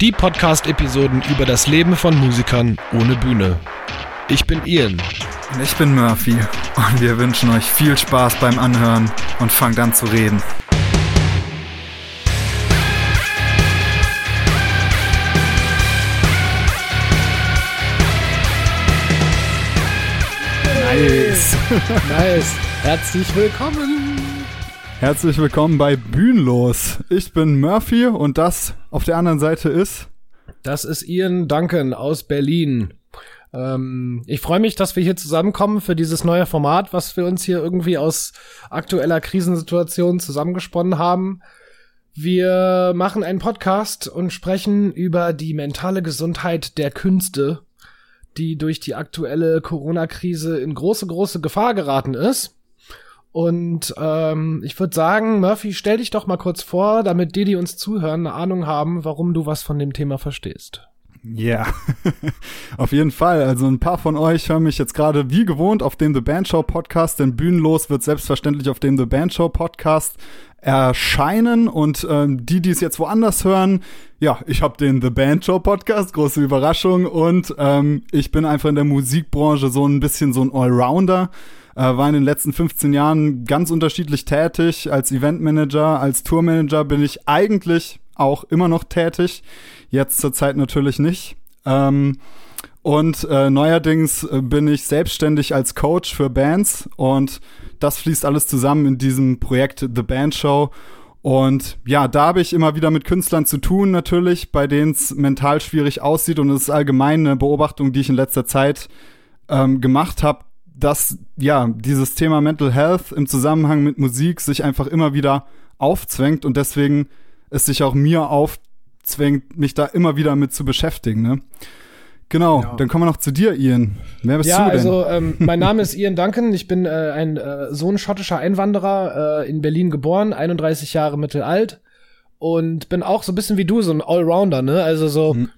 Die Podcast-Episoden über das Leben von Musikern ohne Bühne. Ich bin Ian. Und ich bin Murphy. Und wir wünschen euch viel Spaß beim Anhören und fangt an zu reden. Nice. nice. Herzlich willkommen. Herzlich willkommen bei Bühnenlos. Ich bin Murphy und das auf der anderen Seite ist. Das ist Ian Duncan aus Berlin. Ähm, ich freue mich, dass wir hier zusammenkommen für dieses neue Format, was wir uns hier irgendwie aus aktueller Krisensituation zusammengesponnen haben. Wir machen einen Podcast und sprechen über die mentale Gesundheit der Künste, die durch die aktuelle Corona-Krise in große, große Gefahr geraten ist. Und ähm, ich würde sagen, Murphy, stell dich doch mal kurz vor, damit die, die uns zuhören, eine Ahnung haben, warum du was von dem Thema verstehst. Ja, yeah. auf jeden Fall. Also ein paar von euch hören mich jetzt gerade wie gewohnt auf dem The Band Show Podcast, denn Bühnenlos wird selbstverständlich auf dem The Band Show Podcast erscheinen und ähm, die, die es jetzt woanders hören, ja, ich habe den The Band Show Podcast, große Überraschung und ähm, ich bin einfach in der Musikbranche so ein bisschen so ein Allrounder. Äh, war in den letzten 15 Jahren ganz unterschiedlich tätig. Als Eventmanager, als Tourmanager bin ich eigentlich auch immer noch tätig. Jetzt zurzeit natürlich nicht. Ähm, und äh, neuerdings äh, bin ich selbstständig als Coach für Bands und das fließt alles zusammen in diesem Projekt The Band Show. Und ja, da habe ich immer wieder mit Künstlern zu tun, natürlich, bei denen es mental schwierig aussieht. Und es ist allgemein eine Beobachtung, die ich in letzter Zeit ähm, gemacht habe, dass ja dieses Thema Mental Health im Zusammenhang mit Musik sich einfach immer wieder aufzwängt und deswegen es sich auch mir aufzwängt, mich da immer wieder mit zu beschäftigen. Ne? Genau, ja. dann kommen wir noch zu dir, Ian. Wer bist ja, du denn? also ähm, mein Name ist Ian Duncan. Ich bin äh, ein äh, Sohn schottischer Einwanderer, äh, in Berlin geboren, 31 Jahre mittelalt und bin auch so ein bisschen wie du, so ein Allrounder, ne? Also so mhm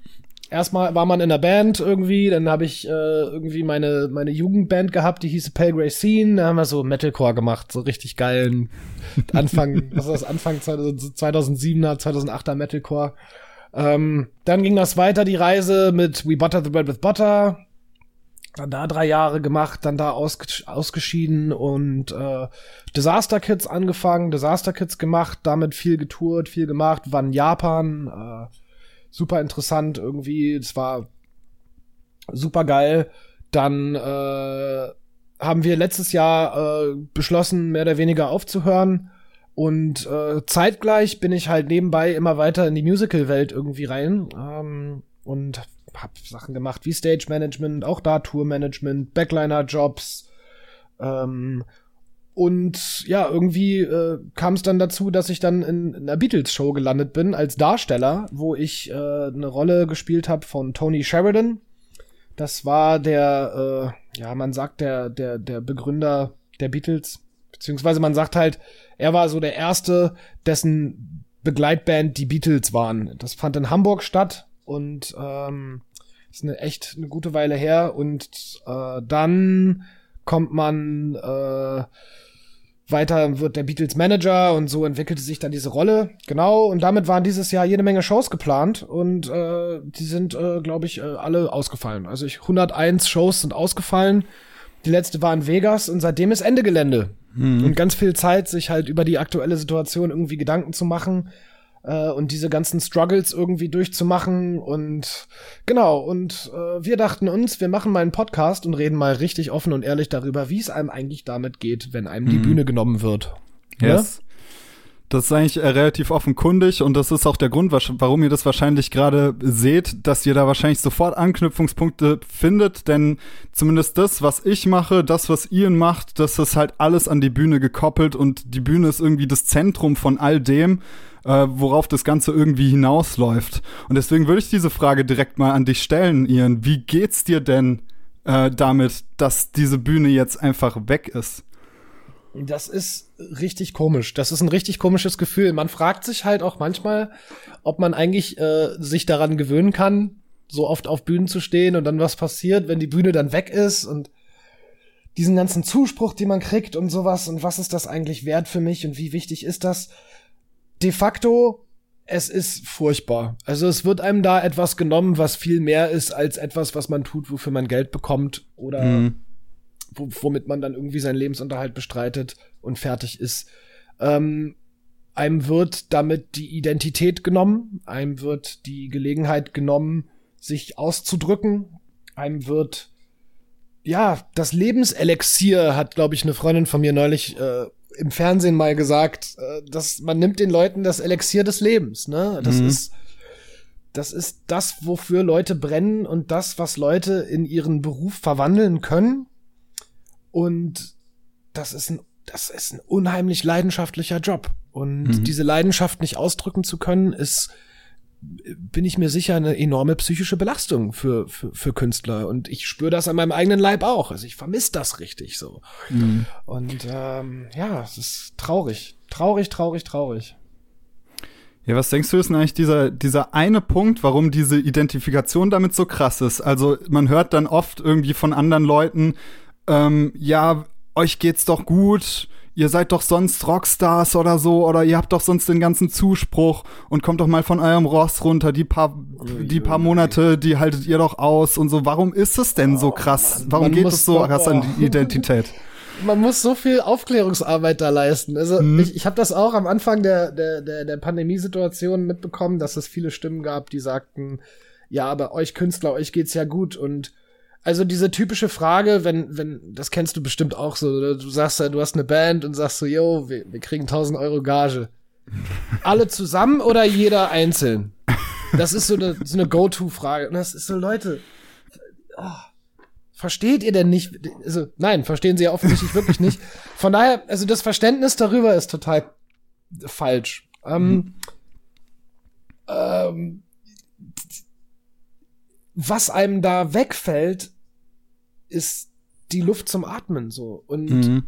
erstmal war man in der Band irgendwie, dann habe ich äh, irgendwie meine meine Jugendband gehabt, die hieß Pale Grey Scene, da haben wir so Metalcore gemacht, so richtig geilen Anfang, was ist das Anfang 2007er, 2008er Metalcore. Ähm, dann ging das weiter die Reise mit We Butter the Bread with Butter. Dann da drei Jahre gemacht, dann da ausge ausgeschieden und äh, Disaster Kids angefangen, Disaster Kids gemacht, damit viel getourt, viel gemacht, war in Japan, äh, super interessant irgendwie. Es war super geil. Dann äh, haben wir letztes Jahr äh, beschlossen, mehr oder weniger aufzuhören. Und äh, zeitgleich bin ich halt nebenbei immer weiter in die Musical-Welt irgendwie rein ähm, und hab Sachen gemacht wie Stage Management, auch da Tour Management, Backliner-Jobs, ähm, und ja, irgendwie äh, kam es dann dazu, dass ich dann in, in einer Beatles-Show gelandet bin als Darsteller, wo ich äh, eine Rolle gespielt habe von Tony Sheridan. Das war der, äh, ja, man sagt der, der, der Begründer der Beatles, beziehungsweise man sagt halt, er war so der erste, dessen Begleitband die Beatles waren. Das fand in Hamburg statt und ähm, ist eine echt eine gute Weile her. Und äh, dann kommt man äh, weiter wird der Beatles Manager und so entwickelte sich dann diese Rolle. Genau, und damit waren dieses Jahr jede Menge Shows geplant und äh, die sind, äh, glaube ich, äh, alle ausgefallen. Also ich 101 Shows sind ausgefallen. Die letzte war in Vegas und seitdem ist Ende Gelände. Mhm. Und ganz viel Zeit, sich halt über die aktuelle Situation irgendwie Gedanken zu machen äh, und diese ganzen Struggles irgendwie durchzumachen und genau und äh, wir dachten uns, wir machen mal einen Podcast und reden mal richtig offen und ehrlich darüber, wie es einem eigentlich damit geht, wenn einem mhm. die Bühne genommen wird. Yes. Ja? Das ist eigentlich äh, relativ offenkundig und das ist auch der Grund, warum ihr das wahrscheinlich gerade seht, dass ihr da wahrscheinlich sofort Anknüpfungspunkte findet, denn zumindest das, was ich mache, das, was Ian macht, das ist halt alles an die Bühne gekoppelt und die Bühne ist irgendwie das Zentrum von all dem äh, worauf das Ganze irgendwie hinausläuft. Und deswegen würde ich diese Frage direkt mal an dich stellen, Ian. Wie geht's dir denn äh, damit, dass diese Bühne jetzt einfach weg ist? Das ist richtig komisch. Das ist ein richtig komisches Gefühl. Man fragt sich halt auch manchmal, ob man eigentlich äh, sich daran gewöhnen kann, so oft auf Bühnen zu stehen und dann was passiert, wenn die Bühne dann weg ist und diesen ganzen Zuspruch, den man kriegt und sowas und was ist das eigentlich wert für mich und wie wichtig ist das? De facto es ist furchtbar. Also es wird einem da etwas genommen, was viel mehr ist als etwas, was man tut, wofür man Geld bekommt oder mhm. womit man dann irgendwie seinen Lebensunterhalt bestreitet und fertig ist. Ähm, einem wird damit die Identität genommen, einem wird die Gelegenheit genommen, sich auszudrücken, einem wird ja das Lebenselixier hat, glaube ich, eine Freundin von mir neulich äh, im Fernsehen mal gesagt, äh, dass man nimmt den Leuten das Elixier des Lebens, ne? Das mhm. ist das ist das, wofür Leute brennen und das, was Leute in ihren Beruf verwandeln können. Und das ist ein, das ist ein unheimlich leidenschaftlicher Job. Und mhm. diese Leidenschaft nicht ausdrücken zu können, ist bin ich mir sicher, eine enorme psychische Belastung für, für, für Künstler. Und ich spüre das an meinem eigenen Leib auch. Also ich vermisse das richtig so. Mhm. Und ähm, ja, es ist traurig. Traurig, traurig, traurig. Ja, was denkst du, ist denn eigentlich dieser, dieser eine Punkt, warum diese Identifikation damit so krass ist? Also man hört dann oft irgendwie von anderen Leuten, ähm, ja, euch geht's doch gut, ihr seid doch sonst Rockstars oder so, oder ihr habt doch sonst den ganzen Zuspruch und kommt doch mal von eurem Ross runter, die paar, die paar Monate, die haltet ihr doch aus und so. Warum ist es denn so krass? Warum geht es so krass an die Identität? man muss so viel Aufklärungsarbeit da leisten. Also mhm. ich, ich habe das auch am Anfang der, der, der, der Pandemiesituation mitbekommen, dass es viele Stimmen gab, die sagten, ja, aber euch Künstler, euch geht's ja gut und also diese typische Frage, wenn, wenn, das kennst du bestimmt auch so, du sagst ja, du hast eine Band und sagst so, yo, wir, wir kriegen 1000 Euro Gage. Alle zusammen oder jeder einzeln? Das ist so eine, so eine Go-To-Frage. Und das ist so, Leute, oh, versteht ihr denn nicht? Also, nein, verstehen sie ja offensichtlich wirklich nicht. Von daher, also das Verständnis darüber ist total falsch. Ähm, mhm. ähm, was einem da wegfällt, ist die Luft zum Atmen so und mhm.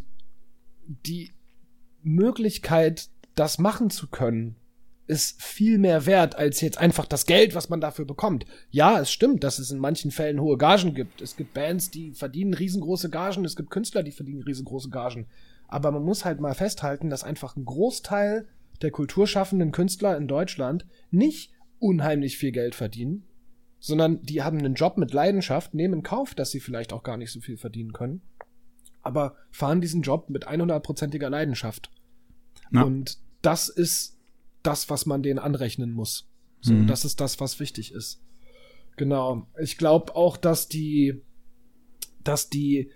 die Möglichkeit, das machen zu können, ist viel mehr wert als jetzt einfach das Geld, was man dafür bekommt. Ja, es stimmt, dass es in manchen Fällen hohe Gagen gibt. Es gibt Bands, die verdienen riesengroße Gagen, es gibt Künstler, die verdienen riesengroße Gagen. Aber man muss halt mal festhalten, dass einfach ein Großteil der kulturschaffenden Künstler in Deutschland nicht unheimlich viel Geld verdienen, sondern die haben einen Job mit Leidenschaft, nehmen in Kauf, dass sie vielleicht auch gar nicht so viel verdienen können, aber fahren diesen Job mit 100%iger Leidenschaft. Ja. Und das ist das, was man denen anrechnen muss. So, mhm. das ist das, was wichtig ist. Genau. Ich glaube auch, dass die, dass die,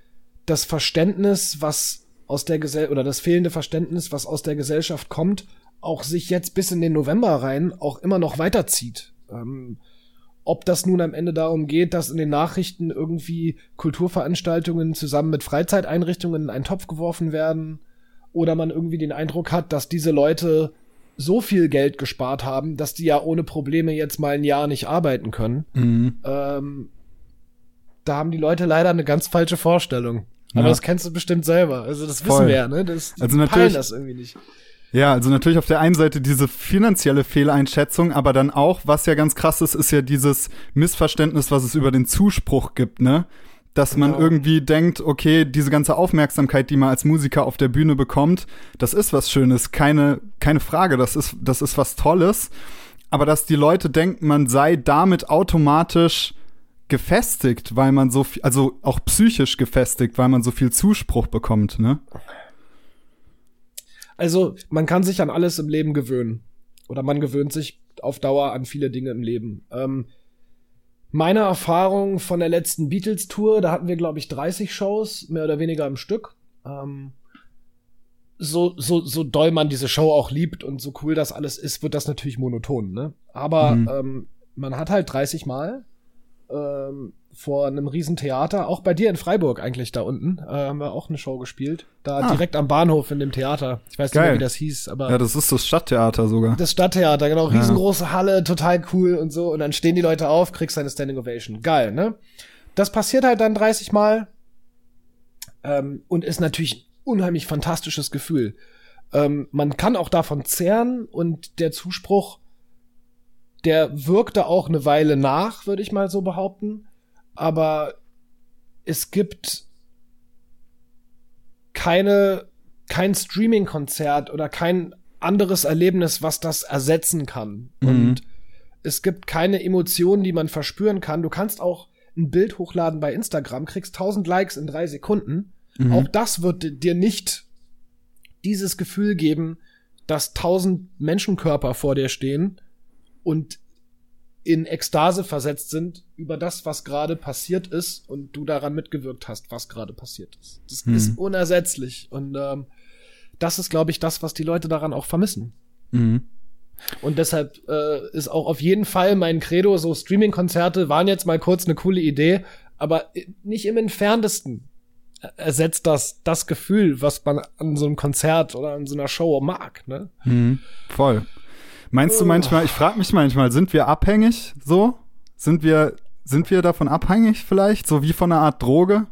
das Verständnis, was aus der Gesellschaft, oder das fehlende Verständnis, was aus der Gesellschaft kommt, auch sich jetzt bis in den November rein auch immer noch weiterzieht. Ähm, ob das nun am Ende darum geht, dass in den Nachrichten irgendwie Kulturveranstaltungen zusammen mit Freizeiteinrichtungen in einen Topf geworfen werden oder man irgendwie den Eindruck hat, dass diese Leute so viel Geld gespart haben, dass die ja ohne Probleme jetzt mal ein Jahr nicht arbeiten können. Mhm. Ähm, da haben die Leute leider eine ganz falsche Vorstellung. Aber ja. das kennst du bestimmt selber. Also das Voll. wissen wir ja, ne? Das, die also natürlich, das irgendwie nicht. Ja, also natürlich auf der einen Seite diese finanzielle Fehleinschätzung, aber dann auch, was ja ganz krass ist, ist ja dieses Missverständnis, was es über den Zuspruch gibt, ne? Dass genau. man irgendwie denkt, okay, diese ganze Aufmerksamkeit, die man als Musiker auf der Bühne bekommt, das ist was Schönes, keine, keine Frage, das ist, das ist was Tolles. Aber dass die Leute denken, man sei damit automatisch gefestigt, weil man so viel, also auch psychisch gefestigt, weil man so viel Zuspruch bekommt, ne? Also, man kann sich an alles im Leben gewöhnen. Oder man gewöhnt sich auf Dauer an viele Dinge im Leben. Ähm, meine Erfahrung von der letzten Beatles-Tour, da hatten wir, glaube ich, 30 Shows, mehr oder weniger im Stück. Ähm, so, so, so doll man diese Show auch liebt und so cool das alles ist, wird das natürlich monoton, ne? Aber mhm. ähm, man hat halt 30 Mal ähm, vor einem riesen Theater, auch bei dir in Freiburg eigentlich da unten, äh, haben wir auch eine Show gespielt. Da ah. direkt am Bahnhof in dem Theater. Ich weiß Geil. nicht mehr, wie das hieß, aber. Ja, das ist das Stadttheater sogar. Das Stadttheater, genau. Riesengroße ja. Halle, total cool und so. Und dann stehen die Leute auf, kriegst eine Standing Ovation. Geil, ne? Das passiert halt dann 30 Mal. Ähm, und ist natürlich ein unheimlich fantastisches Gefühl. Ähm, man kann auch davon zehren und der Zuspruch, der wirkte auch eine Weile nach, würde ich mal so behaupten aber es gibt keine, kein Streaming-Konzert oder kein anderes Erlebnis, was das ersetzen kann. Mhm. Und es gibt keine Emotionen, die man verspüren kann. Du kannst auch ein Bild hochladen bei Instagram, kriegst 1000 Likes in drei Sekunden. Mhm. Auch das wird dir nicht dieses Gefühl geben, dass 1000 Menschenkörper vor dir stehen und in Ekstase versetzt sind über das, was gerade passiert ist und du daran mitgewirkt hast, was gerade passiert ist. Das Mhm. ist unersetzlich und ähm, das ist, glaube ich, das, was die Leute daran auch vermissen. Mhm. Und deshalb äh, ist auch auf jeden Fall mein Credo, so Streaming-Konzerte waren jetzt mal kurz eine coole Idee, aber nicht im entferntesten ersetzt das das Gefühl, was man an so einem Konzert oder an so einer Show mag. Ne? Mhm. Voll. Meinst du Oh. manchmal, ich frage mich manchmal, sind wir abhängig so? Sind wir, sind wir davon abhängig vielleicht? So wie von einer Art Droge?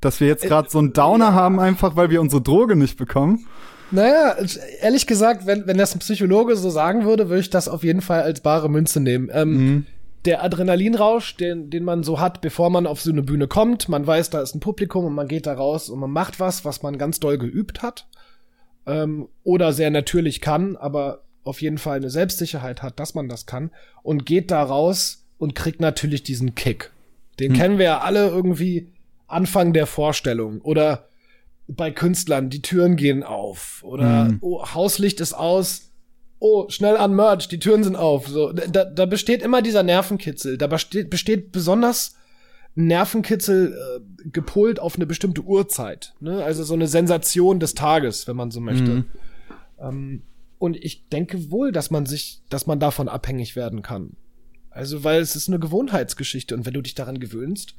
Dass wir jetzt gerade so einen Downer haben, einfach weil wir unsere Droge nicht bekommen? Naja, ehrlich gesagt, wenn, wenn das ein Psychologe so sagen würde, würde ich das auf jeden Fall als bare Münze nehmen. Ähm, Mhm. Der Adrenalinrausch, den, den man so hat, bevor man auf so eine Bühne kommt, man weiß, da ist ein Publikum und man geht da raus und man macht was, was man ganz doll geübt hat ähm, oder sehr natürlich kann, aber auf jeden Fall eine Selbstsicherheit hat, dass man das kann und geht da raus und kriegt natürlich diesen Kick. Den Hm. kennen wir ja alle irgendwie Anfang der Vorstellung oder bei Künstlern, die Türen gehen auf oder Hm. oh, Hauslicht ist aus, oh, schnell an Merch, die Türen sind auf. So, da, da besteht immer dieser Nervenkitzel. Da besteht, besteht besonders Nervenkitzel äh, gepolt auf eine bestimmte Uhrzeit. Ne? Also so eine Sensation des Tages, wenn man so möchte. Mhm. Ähm, und ich denke wohl, dass man sich, dass man davon abhängig werden kann. Also, weil es ist eine Gewohnheitsgeschichte und wenn du dich daran gewöhnst,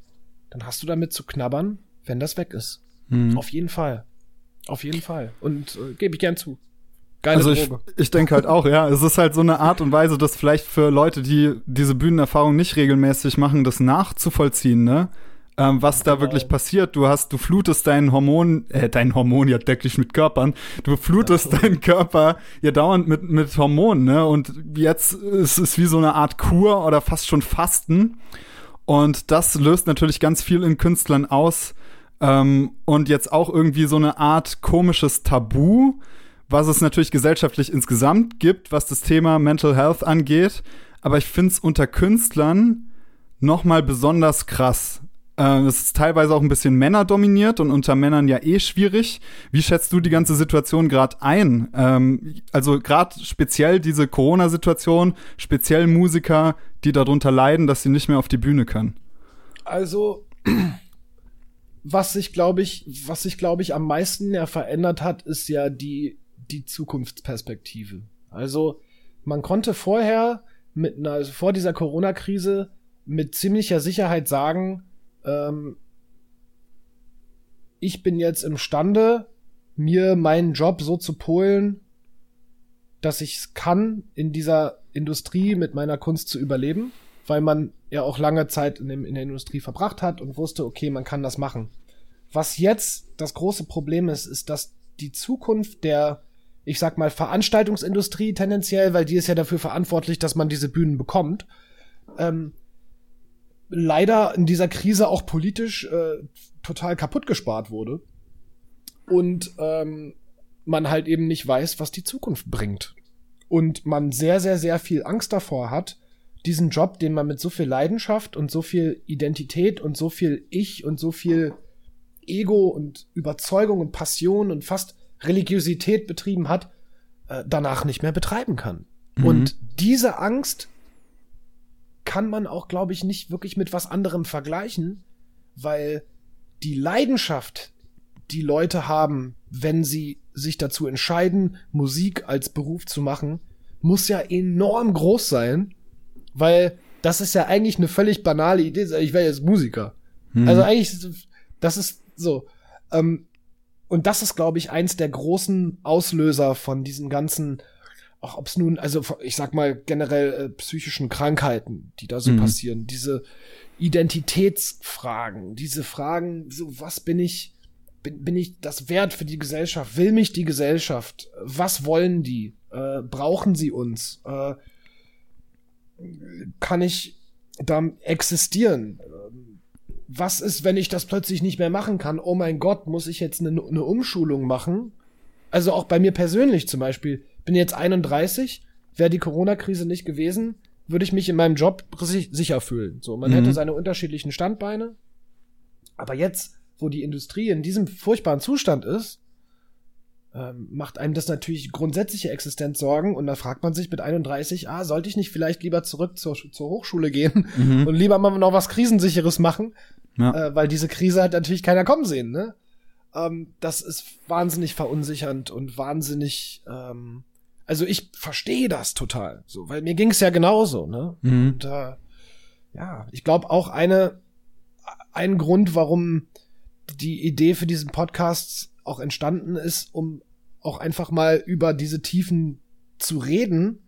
dann hast du damit zu knabbern, wenn das weg ist. Mhm. Auf jeden Fall. Auf jeden Fall. Und äh, gebe ich gern zu. Geile Also ich, ich denke halt auch, ja, es ist halt so eine Art und Weise, das vielleicht für Leute, die diese Bühnenerfahrung nicht regelmäßig machen, das nachzuvollziehen, ne? Ähm, was da Genau. wirklich passiert. Du hast, du flutest deinen Hormon, äh, dein Hormon ja decklich mit Körpern, du flutest deinen Körper ja dauernd mit, mit Hormonen, ne? Und jetzt ist es wie so eine Art Kur oder fast schon Fasten. Und das löst natürlich ganz viel in Künstlern aus. Ähm, und jetzt auch irgendwie so eine Art komisches Tabu, was es natürlich gesellschaftlich insgesamt gibt, was das Thema Mental Health angeht. Aber ich finde es unter Künstlern noch mal besonders krass. Ähm, es ist teilweise auch ein bisschen männerdominiert und unter Männern ja eh schwierig. Wie schätzt du die ganze Situation gerade ein? Ähm, also gerade speziell diese Corona-Situation, speziell Musiker, die darunter leiden, dass sie nicht mehr auf die Bühne können. Also, was sich, glaube ich, was sich, glaube ich, am meisten ja verändert hat, ist ja die, die Zukunftsperspektive. Also, man konnte vorher mit einer, also vor dieser Corona-Krise mit ziemlicher Sicherheit sagen, ähm, ich bin jetzt imstande, mir meinen Job so zu polen, dass ich es kann, in dieser Industrie mit meiner Kunst zu überleben, weil man ja auch lange Zeit in, dem, in der Industrie verbracht hat und wusste, okay, man kann das machen. Was jetzt das große Problem ist, ist, dass die Zukunft der, ich sag mal, Veranstaltungsindustrie tendenziell, weil die ist ja dafür verantwortlich, dass man diese Bühnen bekommt, ähm, leider in dieser Krise auch politisch äh, total kaputt gespart wurde. Und ähm, man halt eben nicht weiß, was die Zukunft bringt. Und man sehr, sehr, sehr viel Angst davor hat, diesen Job, den man mit so viel Leidenschaft und so viel Identität und so viel Ich und so viel Ego und Überzeugung und Passion und fast Religiosität betrieben hat, äh, danach nicht mehr betreiben kann. Mhm. Und diese Angst kann man auch, glaube ich, nicht wirklich mit was anderem vergleichen, weil die Leidenschaft, die Leute haben, wenn sie sich dazu entscheiden, Musik als Beruf zu machen, muss ja enorm groß sein, weil das ist ja eigentlich eine völlig banale Idee. Ich wäre jetzt Musiker. Mhm. Also eigentlich, das ist so. Ähm, und das ist, glaube ich, eins der großen Auslöser von diesen ganzen, auch ob es nun, also ich sag mal generell äh, psychischen Krankheiten, die da so Mhm. passieren, diese Identitätsfragen, diese Fragen, so was bin ich, bin, bin ich das wert für die Gesellschaft? Will mich die Gesellschaft? Was wollen die? Äh, brauchen sie uns? Äh, kann ich da existieren? Ähm, Was ist, wenn ich das plötzlich nicht mehr machen kann? Oh mein Gott, muss ich jetzt eine, eine Umschulung machen? Also auch bei mir persönlich zum Beispiel bin jetzt 31, wäre die Corona-Krise nicht gewesen, würde ich mich in meinem Job sicher fühlen. So, man mhm. hätte seine unterschiedlichen Standbeine. Aber jetzt, wo die Industrie in diesem furchtbaren Zustand ist, ähm, macht einem das natürlich grundsätzliche Existenzsorgen und da fragt man sich mit 31, ah, sollte ich nicht vielleicht lieber zurück zur, zur Hochschule gehen mhm. und lieber mal noch was Krisensicheres machen, ja. äh, weil diese Krise hat natürlich keiner kommen sehen, ne? Ähm, das ist wahnsinnig verunsichernd und wahnsinnig, ähm, also ich verstehe das total, so, weil mir ging es ja genauso, ne? Mhm. Und äh, ja, ich glaube auch eine, ein Grund, warum die Idee für diesen Podcast auch entstanden ist, um auch einfach mal über diese Tiefen zu reden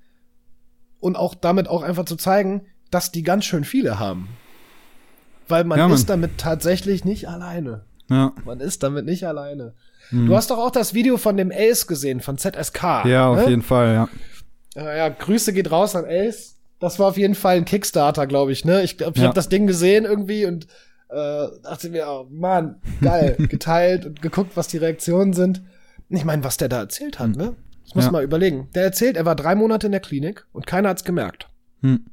und auch damit auch einfach zu zeigen, dass die ganz schön viele haben. Weil man ja, ist damit tatsächlich nicht alleine. Ja. Man ist damit nicht alleine. Mhm. Du hast doch auch das Video von dem Ace gesehen, von ZSK. Ja, auf ne? jeden Fall, ja. Ja, Grüße geht raus an Ace. Das war auf jeden Fall ein Kickstarter, glaube ich, ne? Ich glaube, ich ja. habe das Ding gesehen irgendwie und äh, dachte mir, oh, Mann, geil, geteilt und geguckt, was die Reaktionen sind. Ich meine, was der da erzählt hat, hm. ne? Das muss ja. mal überlegen. Der erzählt, er war drei Monate in der Klinik und keiner hat's gemerkt. Hm.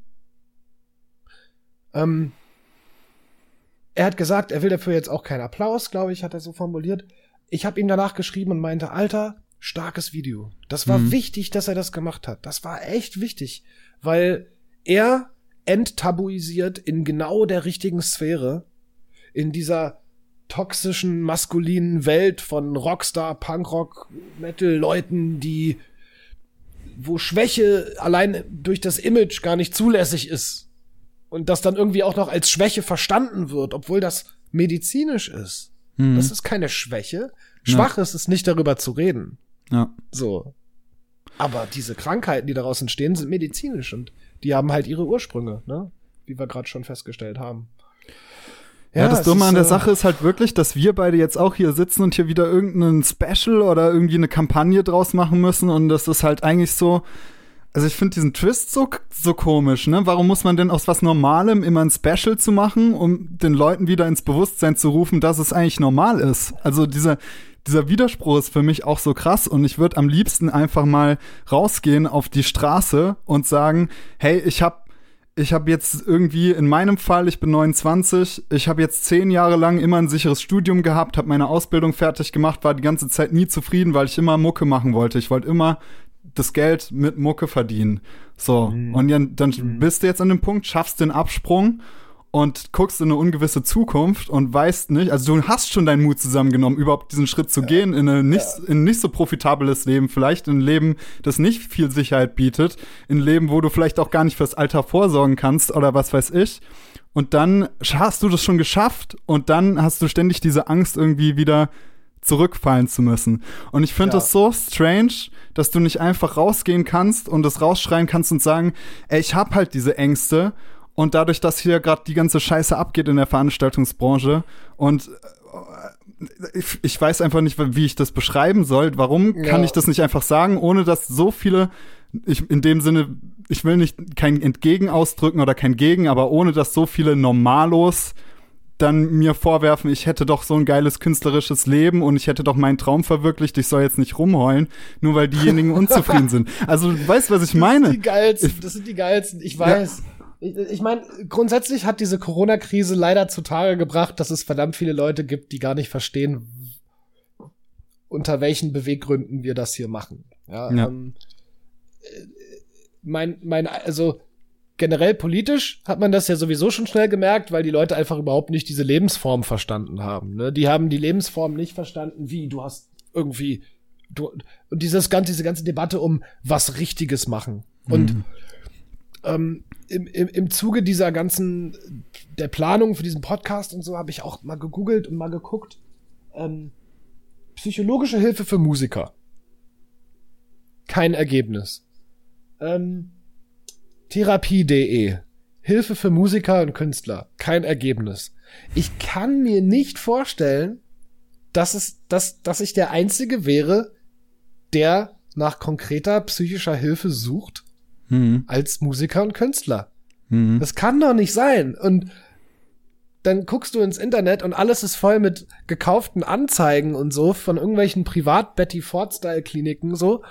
Ähm, er hat gesagt, er will dafür jetzt auch keinen Applaus, glaube ich, hat er so formuliert. Ich habe ihm danach geschrieben und meinte, Alter, starkes Video. Das war mhm. wichtig, dass er das gemacht hat. Das war echt wichtig, weil er enttabuisiert in genau der richtigen Sphäre, in dieser toxischen, maskulinen Welt von Rockstar, Punkrock, Metal-Leuten, die, wo Schwäche allein durch das Image gar nicht zulässig ist. Und das dann irgendwie auch noch als Schwäche verstanden wird, obwohl das medizinisch ist. Mhm. Das ist keine Schwäche. Schwach ja. ist es nicht darüber zu reden. Ja. So. Aber diese Krankheiten, die daraus entstehen, sind medizinisch und die haben halt ihre Ursprünge, ne? Wie wir gerade schon festgestellt haben. Ja, ja das Dumme an der Sache ist halt wirklich, dass wir beide jetzt auch hier sitzen und hier wieder irgendeinen Special oder irgendwie eine Kampagne draus machen müssen und das ist halt eigentlich so, also ich finde diesen Twist so, so komisch, ne? Warum muss man denn aus was Normalem immer ein Special zu machen, um den Leuten wieder ins Bewusstsein zu rufen, dass es eigentlich normal ist? Also dieser, dieser Widerspruch ist für mich auch so krass und ich würde am liebsten einfach mal rausgehen auf die Straße und sagen, hey, ich habe ich habe jetzt irgendwie in meinem Fall, ich bin 29, ich habe jetzt zehn Jahre lang immer ein sicheres Studium gehabt, habe meine Ausbildung fertig gemacht, war die ganze Zeit nie zufrieden, weil ich immer Mucke machen wollte. Ich wollte immer das Geld mit Mucke verdienen. So, mhm. und dann, dann mhm. bist du jetzt an dem Punkt, schaffst den Absprung und guckst in eine ungewisse Zukunft und weißt nicht, also du hast schon deinen Mut zusammengenommen, überhaupt diesen Schritt zu ja. gehen in, eine nicht, ja. in ein nicht so profitables Leben, vielleicht in ein Leben, das nicht viel Sicherheit bietet, in ein Leben, wo du vielleicht auch gar nicht fürs Alter vorsorgen kannst oder was weiß ich. Und dann hast du das schon geschafft und dann hast du ständig diese Angst irgendwie wieder zurückfallen zu müssen. Und ich finde ja. das so strange, dass du nicht einfach rausgehen kannst und das rausschreien kannst und sagen, ey, ich hab halt diese Ängste und dadurch, dass hier gerade die ganze Scheiße abgeht in der Veranstaltungsbranche und äh, ich, ich weiß einfach nicht, wie ich das beschreiben soll. Warum ja. kann ich das nicht einfach sagen, ohne dass so viele, ich in dem Sinne, ich will nicht kein Entgegen ausdrücken oder kein Gegen, aber ohne dass so viele Normalos dann mir vorwerfen, ich hätte doch so ein geiles künstlerisches Leben und ich hätte doch meinen Traum verwirklicht, ich soll jetzt nicht rumheulen, nur weil diejenigen unzufrieden sind. Also du weißt, was ich meine. Das sind die geilsten, das sind die geilsten, ich weiß. Ja ich, ich meine, grundsätzlich hat diese Corona-Krise leider zutage gebracht, dass es verdammt viele Leute gibt, die gar nicht verstehen, unter welchen Beweggründen wir das hier machen. Ja, ja. Ähm, äh, mein, mein, also generell politisch hat man das ja sowieso schon schnell gemerkt, weil die Leute einfach überhaupt nicht diese Lebensform verstanden haben. Ne? Die haben die Lebensform nicht verstanden, wie du hast irgendwie du, und dieses ganze, diese ganze Debatte um was Richtiges machen. Und mhm. ähm, im, im, im Zuge dieser ganzen, der Planung für diesen Podcast und so, habe ich auch mal gegoogelt und mal geguckt. Ähm, psychologische Hilfe für Musiker. Kein Ergebnis. Ähm, Therapie.de. Hilfe für Musiker und Künstler. Kein Ergebnis. Ich kann mir nicht vorstellen, dass es, dass, dass ich der Einzige wäre, der nach konkreter psychischer Hilfe sucht mhm. als Musiker und Künstler. Mhm. Das kann doch nicht sein. Und dann guckst du ins Internet und alles ist voll mit gekauften Anzeigen und so von irgendwelchen Privat-Betty Ford-Style-Kliniken so,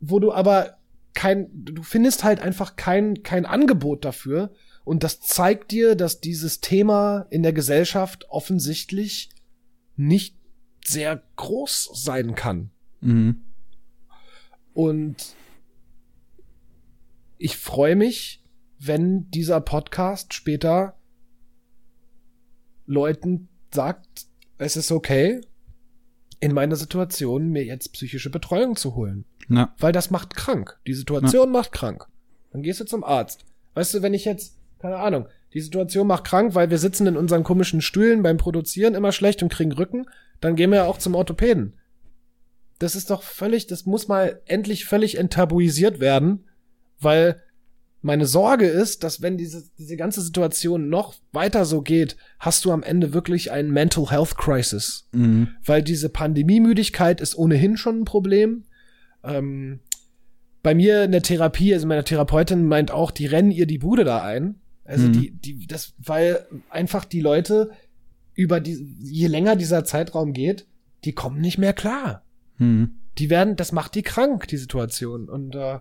wo du aber kein, du findest halt einfach kein, kein Angebot dafür. Und das zeigt dir, dass dieses Thema in der Gesellschaft offensichtlich nicht sehr groß sein kann. Mhm. Und ich freue mich, wenn dieser Podcast später Leuten sagt, es ist okay, in meiner Situation mir jetzt psychische Betreuung zu holen. Ja. Weil das macht krank. Die Situation macht krank. Dann gehst du zum Arzt. Weißt du, wenn ich jetzt, keine Ahnung, die Situation macht krank, weil wir sitzen in unseren komischen Stühlen beim Produzieren immer schlecht und kriegen Rücken, dann gehen wir ja auch zum Orthopäden. Das ist doch völlig, das muss mal endlich völlig enttabuisiert werden, weil meine Sorge ist, dass wenn diese, diese ganze Situation noch weiter so geht, hast du am Ende wirklich einen Mental Health Crisis. Mhm. Weil diese Pandemiemüdigkeit ist ohnehin schon ein Problem. Ähm, bei mir in der Therapie, also meine Therapeutin meint auch, die rennen ihr die Bude da ein. Also Mhm. die, die, das, weil einfach die Leute über die, je länger dieser Zeitraum geht, die kommen nicht mehr klar. Mhm. Die werden, das macht die krank, die Situation. Und äh,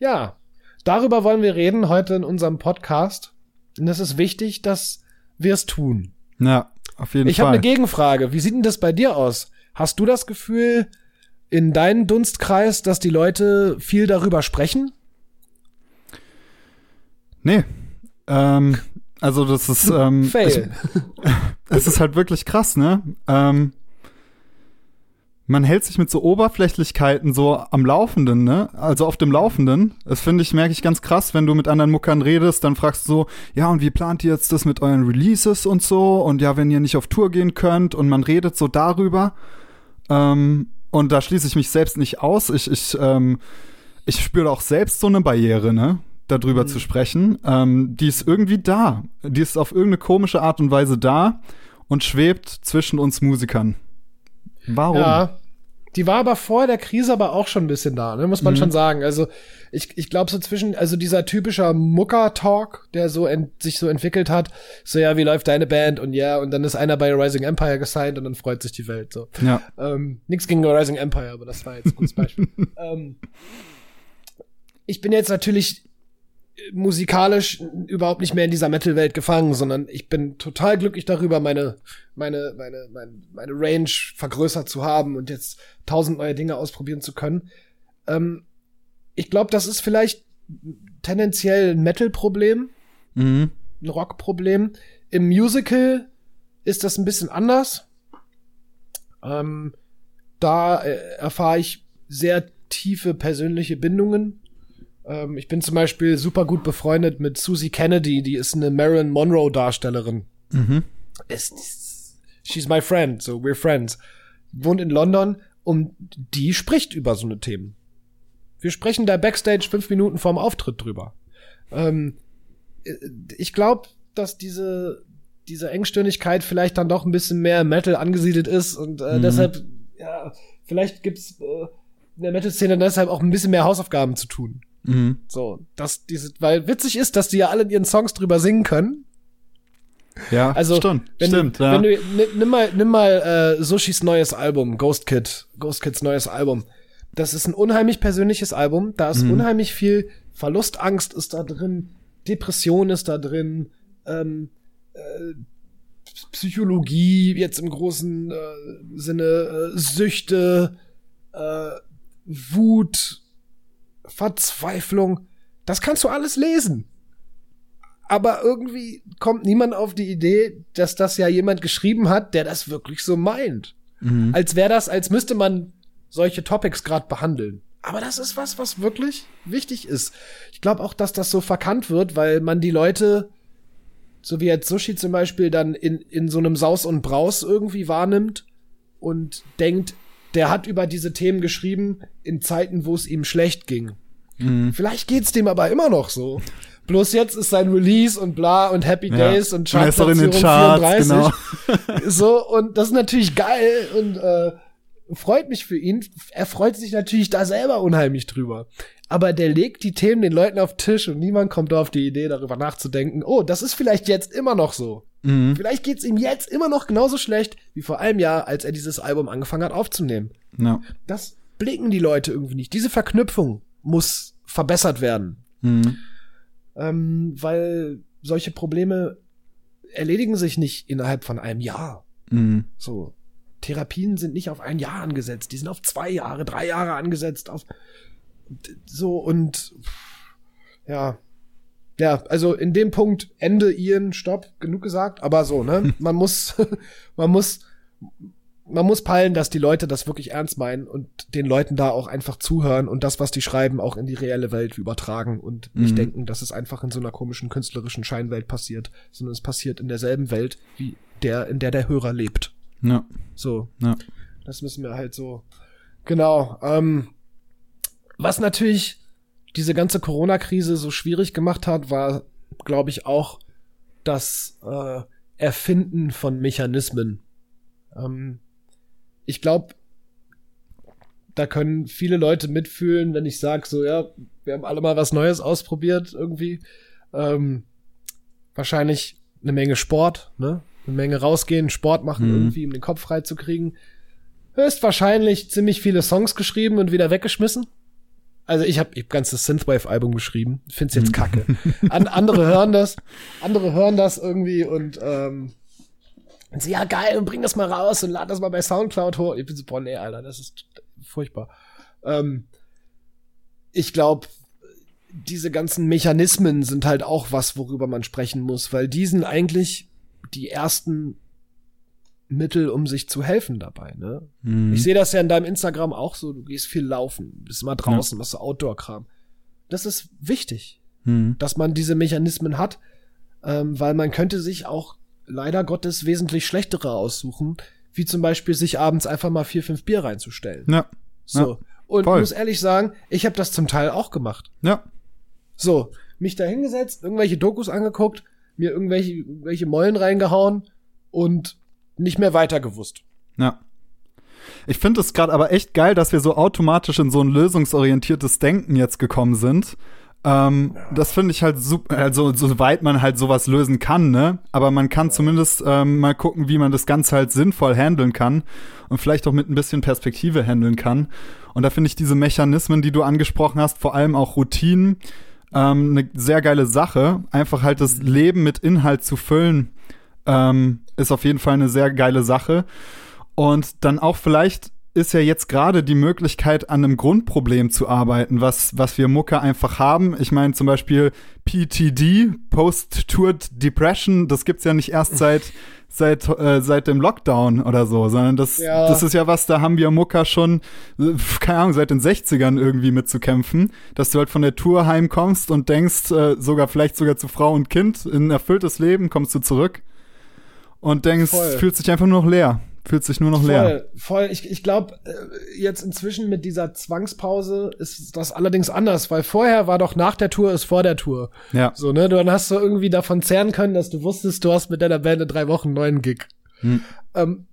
ja, darüber wollen wir reden heute in unserem Podcast. Und es ist wichtig, dass wir es tun. Ja, auf jeden Ich habe Fall. eine Gegenfrage. Wie sieht denn das bei dir aus? Hast du das Gefühl in deinem Dunstkreis, dass die Leute viel darüber sprechen? nee. Ähm, also das ist, ähm, Fail. es ist halt wirklich krass, ne? Ähm, man hält sich mit so Oberflächlichkeiten so am Laufenden, ne? Also auf dem Laufenden. Das finde ich, merke ich ganz krass, wenn du mit anderen Muckern redest, dann fragst du so, ja, und wie plant ihr jetzt das mit euren Releases und so? Und ja, wenn ihr nicht auf Tour gehen könnt und man redet so darüber. Ähm, und da schließe ich mich selbst nicht aus. Ich, ich, ähm, ich spüre auch selbst so eine Barriere, ne? Darüber Mhm. zu sprechen. Ähm, die ist irgendwie da. Die ist auf irgendeine komische Art und Weise da und schwebt zwischen uns Musikern. Warum? Ja. Die war aber vor der Krise aber auch schon ein bisschen da, ne? muss man Mhm. schon sagen. Also ich, ich glaube so zwischen, also dieser typischer Mucker-Talk, der so ent, sich so entwickelt hat, so ja, wie läuft deine Band und ja, und dann ist einer bei Rising Empire gesigned und dann freut sich die Welt so. Ja. Ähm, nix gegen Rising Empire, aber das war jetzt ein gutes Beispiel. ähm, ich bin jetzt natürlich musikalisch überhaupt nicht mehr in dieser Metal-Welt gefangen, sondern ich bin total glücklich darüber, meine, meine, meine, meine, meine Range vergrößert zu haben und jetzt tausend neue Dinge ausprobieren zu können. Ähm, ich glaube, das ist vielleicht tendenziell ein Metal-Problem Mhm. ein Rockproblem. Im Musical ist das ein bisschen anders. Ähm, da äh, erfahre ich sehr tiefe persönliche Bindungen. Ähm, ich bin zum Beispiel super gut befreundet mit Susie Kennedy, die ist eine Marilyn Monroe Darstellerin. Mhm. Ist, ist, she's my friend, so we're friends. Wohnt in London und die spricht über so eine Themen. Wir sprechen da backstage fünf Minuten vorm Auftritt drüber. Ähm, äh, ich glaube, dass diese diese Engstirnigkeit vielleicht dann doch ein bisschen mehr Metal angesiedelt ist und äh, Mhm. deshalb ja vielleicht gibt's äh, in der Metal-Szene deshalb auch ein bisschen mehr Hausaufgaben zu tun. Mhm. So, dass diese, weil witzig ist, dass die ja alle in ihren Songs drüber singen können. Ja, Also, stimmt. Wenn stimmt, du, ja. wenn du nimm, nimm mal, nimm mal äh, Sushis neues Album, Ghost Kid, Ghost Kids neues Album. Das ist ein unheimlich persönliches Album. Da ist Mhm. unheimlich viel Verlustangst ist da drin, Depression ist da drin, ähm, äh, Psychologie jetzt im großen äh, Sinne, äh, Süchte, äh, Wut, Verzweiflung. Das kannst du alles lesen aber irgendwie kommt niemand auf die Idee, dass das ja jemand geschrieben hat, der das wirklich so meint. mhm. Als wäre das, als müsste man solche Topics gerade behandeln. Aber das ist was, was wirklich wichtig ist. Ich glaube auch, dass das so verkannt wird, weil man die Leute, so wie jetzt Sushi zum Beispiel, dann in, in so einem Saus und Braus irgendwie wahrnimmt und denkt, der hat über diese Themen geschrieben in Zeiten, wo es ihm schlecht ging. Mhm. Vielleicht geht's dem aber immer noch so. Bloß jetzt ist sein Release und bla und Happy Ja. Days und Und Chartplatzierung Charts, genau. 34. So, und das ist natürlich geil und äh, freut mich für ihn. Er freut sich natürlich da selber unheimlich drüber. Aber der legt die Themen den Leuten auf den Tisch und niemand kommt auf die Idee, darüber nachzudenken, oh, das ist vielleicht jetzt immer noch so. Mhm. Vielleicht geht's ihm jetzt immer noch genauso schlecht wie vor einem Jahr, als er dieses Album angefangen hat aufzunehmen. Ja. Das blicken die Leute irgendwie nicht. Diese Verknüpfung muss verbessert werden. Mhm. Ähm, weil solche Probleme erledigen sich nicht innerhalb von einem Jahr. Mhm. So. Therapien sind nicht auf ein Jahr angesetzt, die sind auf zwei Jahre, drei Jahre angesetzt, auf so und ja. Ja, also in dem Punkt Ende Ian, Stopp, genug gesagt, aber so, ne? Man muss, man muss, man muss peilen, dass die Leute das wirklich ernst meinen und den Leuten da auch einfach zuhören und das, was die schreiben, auch in die reelle Welt übertragen und nicht mhm. denken, dass es einfach in so einer komischen künstlerischen Scheinwelt passiert, sondern es passiert in derselben Welt wie der, in der der Hörer lebt. Ja. So. Ja. Das müssen wir halt so. Genau. Ähm, was natürlich diese ganze Corona-Krise so schwierig gemacht hat, war, glaube ich, auch das äh, Erfinden von Mechanismen. Ähm, ich glaube, da können viele Leute mitfühlen, wenn ich sage, so ja, wir haben alle mal was Neues ausprobiert irgendwie. Ähm, wahrscheinlich eine Menge Sport, ne? Eine Menge rausgehen, Sport machen, mhm. irgendwie, um den Kopf frei zu kriegen. Höchstwahrscheinlich ziemlich viele Songs geschrieben und wieder weggeschmissen. Also ich habe ich hab ganzes Synthwave-Album geschrieben. Find's jetzt mhm. kacke. An, andere hören das, andere hören das irgendwie und ähm, und sie, ja geil, und bring das mal raus und lad das mal bei Soundcloud hoch. Ich bin so, boah, nee, Alter, das ist furchtbar. Ähm, ich glaube, diese ganzen Mechanismen sind halt auch was, worüber man sprechen muss, weil die sind eigentlich die ersten Mittel, um sich zu helfen dabei. Ne? Mhm. Ich sehe das ja in deinem Instagram auch so, du gehst viel laufen, bist immer draußen, ja. machst Outdoor-Kram. Das ist wichtig, mhm. dass man diese Mechanismen hat, ähm, weil man könnte sich auch leider Gottes wesentlich schlechtere aussuchen, wie zum Beispiel sich abends einfach mal vier, fünf Bier reinzustellen. Ja. So. Ja. Und Voll. muss ehrlich sagen, ich habe das zum Teil auch gemacht. Ja. So, mich da hingesetzt, irgendwelche Dokus angeguckt, mir irgendwelche, irgendwelche Mollen reingehauen und nicht mehr weiter gewusst. Ja. Ich finde es gerade aber echt geil, dass wir so automatisch in so ein lösungsorientiertes Denken jetzt gekommen sind. Ähm, ja. Das finde ich halt super, also soweit man halt sowas lösen kann, ne? Aber man kann ja. zumindest ähm, mal gucken, wie man das Ganze halt sinnvoll handeln kann und vielleicht auch mit ein bisschen Perspektive handeln kann. Und da finde ich diese Mechanismen, die du angesprochen hast, vor allem auch Routinen, ähm, eine sehr geile Sache. Einfach halt das Leben mit Inhalt zu füllen, ähm, ist auf jeden Fall eine sehr geile Sache. Und dann auch vielleicht ist ja jetzt gerade die Möglichkeit, an einem Grundproblem zu arbeiten, was, was wir Mucke einfach haben. Ich meine zum Beispiel PTD, Post-Tour Depression, das gibt's ja nicht erst seit seit äh, seit dem Lockdown oder so, sondern das ja. das ist ja was, da haben wir Mucker schon äh, keine Ahnung seit den 60ern irgendwie mitzukämpfen, dass du halt von der Tour heimkommst und denkst äh, sogar vielleicht sogar zu Frau und Kind in ein erfülltes Leben kommst du zurück und denkst, Voll. fühlst dich einfach nur noch leer fühlt sich nur noch voll, leer. Voll, ich, ich glaube, äh, jetzt inzwischen mit dieser Zwangspause ist das allerdings anders, weil vorher war doch nach der Tour ist vor der Tour. Ja. So, ne? Dann hast du irgendwie davon zehren können, dass du wusstest, du hast mit deiner Band in drei Wochen einen neuen Gig. Hm. Ähm,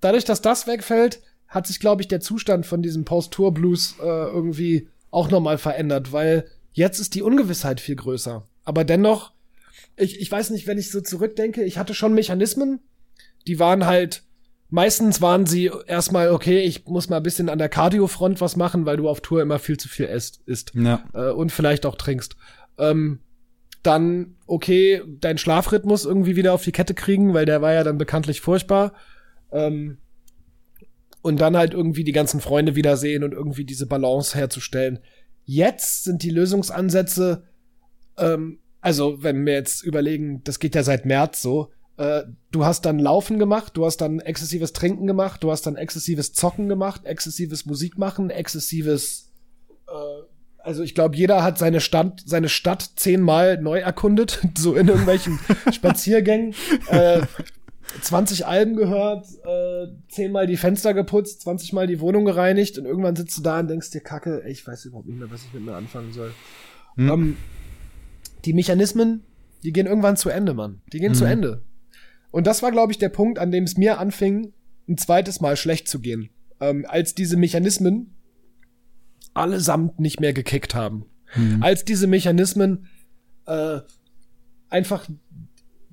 dadurch, dass das wegfällt, hat sich, glaube ich, der Zustand von diesem Post-Tour-Blues äh, irgendwie auch nochmal verändert, weil jetzt ist die Ungewissheit viel größer. Aber dennoch, ich, ich weiß nicht, wenn ich so zurückdenke, ich hatte schon Mechanismen, die waren halt meistens waren sie erstmal, okay, ich muss mal ein bisschen an der Cardio-Front was machen, weil du auf Tour immer viel zu viel isst, isst ja. äh, und vielleicht auch trinkst. Ähm, dann, okay, dein Schlafrhythmus irgendwie wieder auf die Kette kriegen, weil der war ja dann bekanntlich furchtbar. Ähm, und dann halt irgendwie die ganzen Freunde wiedersehen und irgendwie diese Balance herzustellen. Jetzt sind die Lösungsansätze, ähm, also wenn wir jetzt überlegen, das geht ja seit März so, äh, du hast dann Laufen gemacht, du hast dann exzessives Trinken gemacht, du hast dann exzessives Zocken gemacht, exzessives Musik machen, exzessives äh, also ich glaube, jeder hat seine Stadt, seine Stadt zehnmal neu erkundet, so in irgendwelchen Spaziergängen. Äh, 20 Alben gehört, äh, zehnmal die Fenster geputzt, 20 Mal die Wohnung gereinigt und irgendwann sitzt du da und denkst dir, Kacke, ey, ich weiß überhaupt nicht mehr, was ich mit mir anfangen soll. Hm. Ähm, die Mechanismen, die gehen irgendwann zu Ende, Mann. Die gehen hm. zu Ende. Und das war, glaube ich, der Punkt, an dem es mir anfing, ein zweites Mal schlecht zu gehen. Ähm, als diese Mechanismen allesamt nicht mehr gekickt haben. Mhm. Als diese Mechanismen äh, einfach,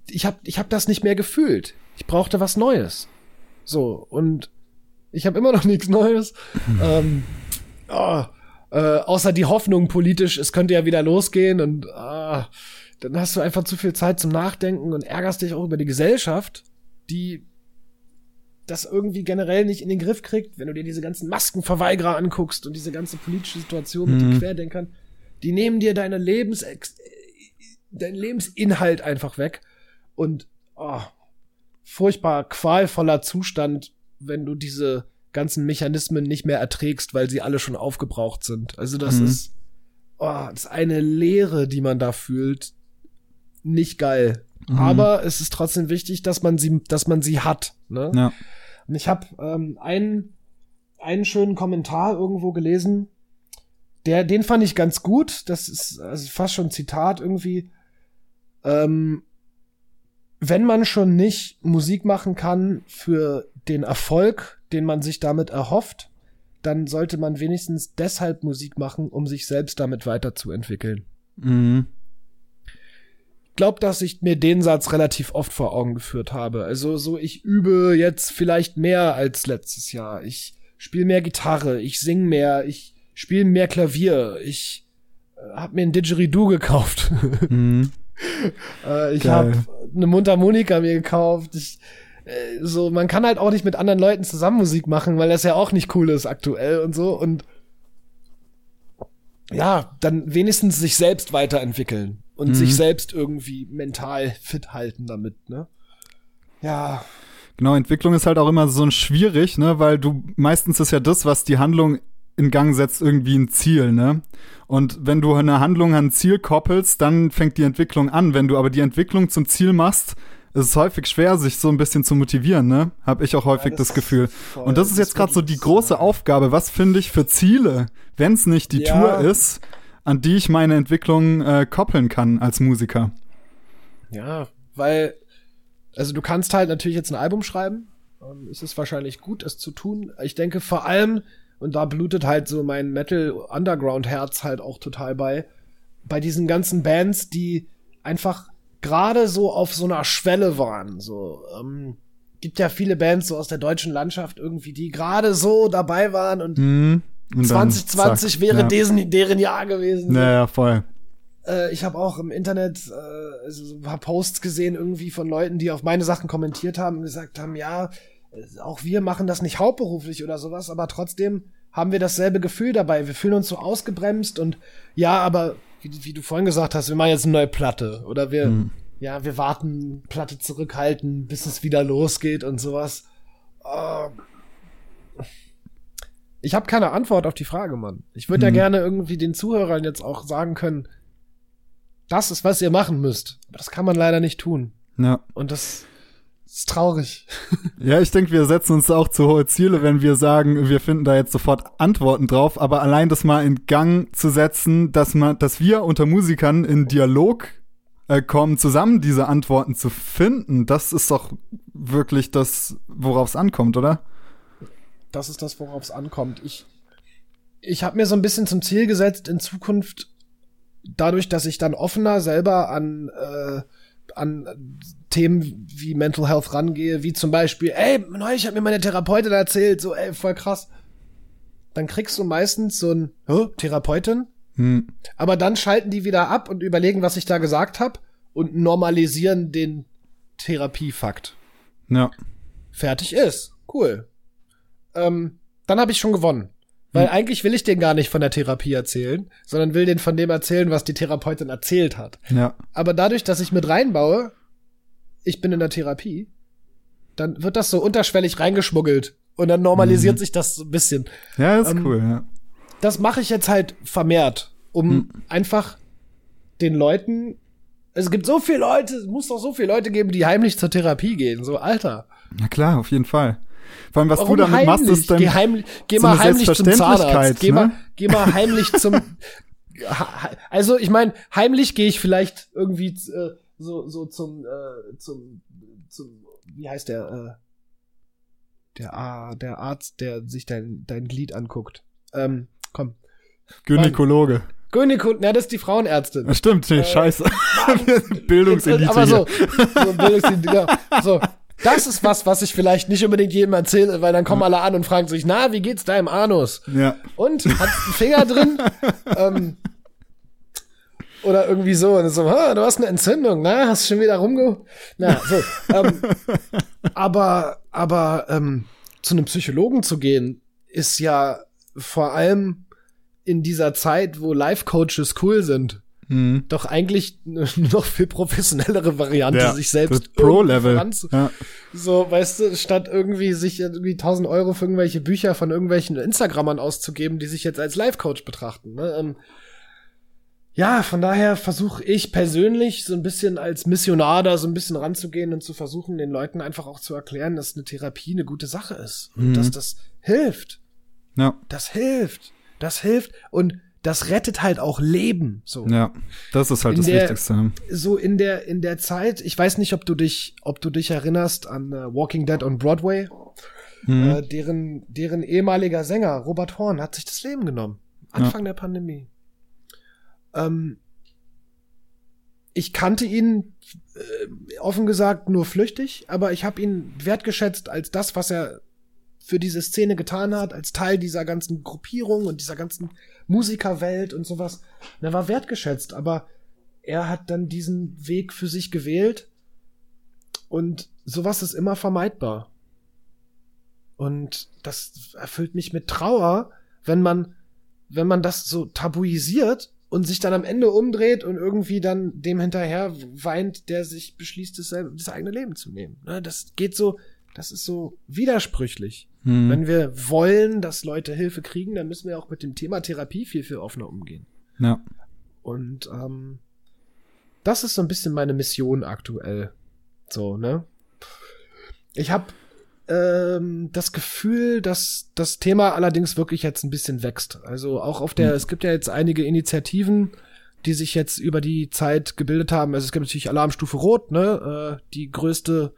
ich habe ich hab das nicht mehr gefühlt. Ich brauchte was Neues. So, und ich habe immer noch nichts Neues. Mhm. Ähm, oh, äh, außer die Hoffnung politisch, es könnte ja wieder losgehen und äh, dann hast du einfach zu viel Zeit zum Nachdenken und ärgerst dich auch über die Gesellschaft, die das irgendwie generell nicht in den Griff kriegt, wenn du dir diese ganzen Maskenverweigerer anguckst und diese ganze politische Situation mit den Mhm. Querdenkern, die nehmen dir deine Lebens dein Lebensinhalt einfach weg und oh, furchtbar qualvoller Zustand, wenn du diese ganzen Mechanismen nicht mehr erträgst, weil sie alle schon aufgebraucht sind. Also das Mhm. ist oh, das ist eine Leere, die man da fühlt. Nicht geil. Mhm. Aber es ist trotzdem wichtig, dass man sie, dass man sie hat. Ne? Ja. Und ich habe ähm, einen, einen schönen Kommentar irgendwo gelesen, der, den fand ich ganz gut. Das ist also fast schon ein Zitat irgendwie. Ähm, wenn man schon nicht Musik machen kann für den Erfolg, den man sich damit erhofft, dann sollte man wenigstens deshalb Musik machen, um sich selbst damit weiterzuentwickeln. Mhm. Ich glaube, dass ich mir den Satz relativ oft vor Augen geführt habe. Also so, ich übe jetzt vielleicht mehr als letztes Jahr. Ich spiele mehr Gitarre, ich sing mehr, ich spiele mehr Klavier, ich äh, habe mir ein Didgeridoo gekauft. Mhm. äh, ich habe eine Mundharmonika mir gekauft. Ich, äh, so, man kann halt auch nicht mit anderen Leuten zusammen Musik machen, weil das ja auch nicht cool ist aktuell und so. Und ja, dann wenigstens sich selbst weiterentwickeln und Mhm. sich selbst irgendwie mental fit halten damit, ne? Ja, Genau, Entwicklung ist halt auch immer so ein schwierig, ne, weil du meistens ist ja das, was die Handlung in Gang setzt, irgendwie ein Ziel, ne? Und wenn du eine Handlung an ein Ziel koppelst, dann fängt die Entwicklung an. Wenn du aber die Entwicklung zum Ziel machst, ist es häufig schwer, sich so ein bisschen zu motivieren, ne? Hab ich auch häufig das das, Gefühl. voll- Und das ist jetzt gerade so die große Aufgabe. Was finde ich für Ziele, wenn es nicht die Ja. Tour ist, an die ich meine Entwicklung äh, koppeln kann als Musiker? Ja, weil, also du kannst halt natürlich jetzt ein Album schreiben. Ähm, es ist wahrscheinlich gut, es zu tun. Ich denke vor allem, und da blutet halt so mein Metal Underground Herz halt auch total bei, bei diesen ganzen Bands, die einfach gerade so auf so einer Schwelle waren. So, ähm, gibt ja viele Bands so aus der deutschen Landschaft irgendwie, die gerade so dabei waren und Mhm. Und dann 2020 zack, wäre ja. deren, deren Jahr gewesen. Naja, voll. Äh, ich habe auch im Internet äh, also so ein paar Posts gesehen irgendwie von Leuten, die auf meine Sachen kommentiert haben und gesagt haben, ja, auch wir machen das nicht hauptberuflich oder sowas, aber trotzdem haben wir dasselbe Gefühl dabei. Wir fühlen uns so ausgebremst und ja, aber wie, wie du vorhin gesagt hast, wir machen jetzt eine neue Platte oder wir, Mhm. ja, wir warten, Platte zurückhalten, bis es wieder losgeht und sowas. Äh, ich habe keine Antwort auf die Frage, Mann. Ich würde ja Mhm. gerne irgendwie den Zuhörern jetzt auch sagen können, das ist, was ihr machen müsst. Aber das kann man leider nicht tun. Ja. Und das ist traurig. Ja, ich denke, wir setzen uns auch zu hohe Ziele, wenn wir sagen, wir finden da jetzt sofort Antworten drauf, aber allein das mal in Gang zu setzen, dass man, dass wir unter Musikern in Dialog äh, kommen, zusammen diese Antworten zu finden, das ist doch wirklich das, worauf es ankommt, oder? Das ist das, worauf es ankommt. Ich, ich habe mir so ein bisschen zum Ziel gesetzt, in Zukunft, dadurch, dass ich dann offener selber an, äh, an Themen wie Mental Health rangehe, wie zum Beispiel, ey, neulich hat mir meine Therapeutin erzählt, so, ey, voll krass. Dann kriegst du meistens so ein, Hä, Therapeutin? Hm. Aber dann schalten die wieder ab und überlegen, was ich da gesagt habe und normalisieren den Therapiefakt. Ja. Fertig ist. Cool. Ähm, dann habe ich schon gewonnen. Weil Hm. eigentlich will ich den gar nicht von der Therapie erzählen, sondern will den von dem erzählen, was die Therapeutin erzählt hat. Ja. Aber dadurch, dass ich mit reinbaue, ich bin in der Therapie, dann wird das so unterschwellig reingeschmuggelt. Und dann normalisiert Mhm. sich das so ein bisschen. Ja, ist Ähm, cool, ja. das mache ich jetzt halt vermehrt, um Hm. einfach den Leuten. Es gibt so viele Leute, es muss doch so viele Leute geben, die heimlich zur Therapie gehen. So, Alter. Na klar, auf jeden Fall. Vor allem, was Warum du damit machst, heimlich? ist dann, geh, heimlich, geh so mal heimlich zum Zahnarzt. Geh, mal, ne? geh mal heimlich zum. Also, ich meine, heimlich gehe ich vielleicht irgendwie äh, so, so zum, äh, zum, zum, wie heißt der, äh, der, ah, der Arzt, der sich dein, dein Glied anguckt. Ähm, komm. Gynäkologe. Gynäko, na, das ist die Frauenärztin. Stimmt, nee, Äh, scheiße. Bildungselite Aber so, so Bildungselite, ja. So, Das ist was, was ich vielleicht nicht unbedingt jedem erzähle, weil dann kommen alle an und fragen sich, na, wie geht's deinem Anus? Ja. Und, hat einen Finger drin? ähm, oder irgendwie so. Und so, ha, du hast eine Entzündung, na, hast schon wieder rumge... Na, so. Ähm, aber, aber ähm, zu einem Psychologen zu gehen, ist ja vor allem in dieser Zeit, wo Life-Coaches cool sind, Mhm. doch eigentlich eine noch viel professionellere Variante, Ja, sich selbst Pro-Level. Ja. So, weißt du, statt irgendwie sich irgendwie 1000 Euro für irgendwelche Bücher von irgendwelchen Instagrammern auszugeben, die sich jetzt als Life-Coach betrachten. Ne? Ähm, ja, von daher versuche ich persönlich so ein bisschen als Missionar da so ein bisschen ranzugehen und zu versuchen, den Leuten einfach auch zu erklären, dass eine Therapie eine gute Sache ist und Mhm. dass das hilft. Ja. Das hilft. Das hilft und das rettet halt auch Leben. So Ja. Das ist halt In das der- Wichtigste. so in der in der Zeit, ich weiß nicht, ob du dich, ob du dich erinnerst an äh, Walking Dead on Broadway, Mhm. äh, deren deren ehemaliger Sänger Robert Horn hat sich das Leben genommen Anfang der Pandemie. Ähm, ich kannte ihn äh, offen gesagt nur flüchtig, aber ich habe ihn wertgeschätzt als das, was er für diese Szene getan hat, als Teil dieser ganzen Gruppierung und dieser ganzen Musikerwelt und sowas. Und er war wertgeschätzt, aber er hat dann diesen Weg für sich gewählt und sowas ist immer vermeidbar. Und das erfüllt mich mit Trauer, wenn man, wenn man das so tabuisiert und sich dann am Ende umdreht und irgendwie dann dem hinterher weint, der sich beschließt, das, das eigene Leben zu nehmen. Ne, Das geht so, das ist so widersprüchlich. Mhm. Wenn wir wollen, dass Leute Hilfe kriegen, dann müssen wir auch mit dem Thema Therapie viel, viel offener umgehen. Ja. Und ähm, das ist so ein bisschen meine Mission aktuell. So, ne? Ich habe ähm, das Gefühl, dass das Thema allerdings wirklich jetzt ein bisschen wächst. Also auch auf der, Hm. es gibt ja jetzt einige Initiativen, die sich jetzt über die Zeit gebildet haben. Also es gibt natürlich Alarmstufe Rot, ne? Äh, die größte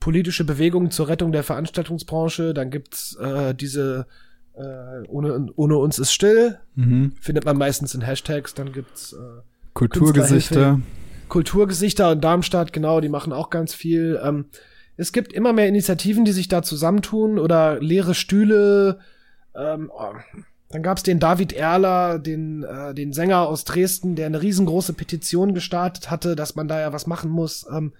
politische Bewegung zur Rettung der Veranstaltungsbranche. Dann gibt's äh, diese äh, ohne, ohne uns ist still, Mhm. findet man meistens in Hashtags. Dann gibt's äh, Kulturgesichter. Kulturgesichter in Darmstadt, genau, die machen auch ganz viel. Ähm, es gibt immer mehr Initiativen, die sich da zusammentun oder leere Stühle. Ähm, oh. Dann gab's den David Erler, den, äh, den Sänger aus Dresden, der eine riesengroße Petition gestartet hatte, dass man da ja was machen muss. Ähm,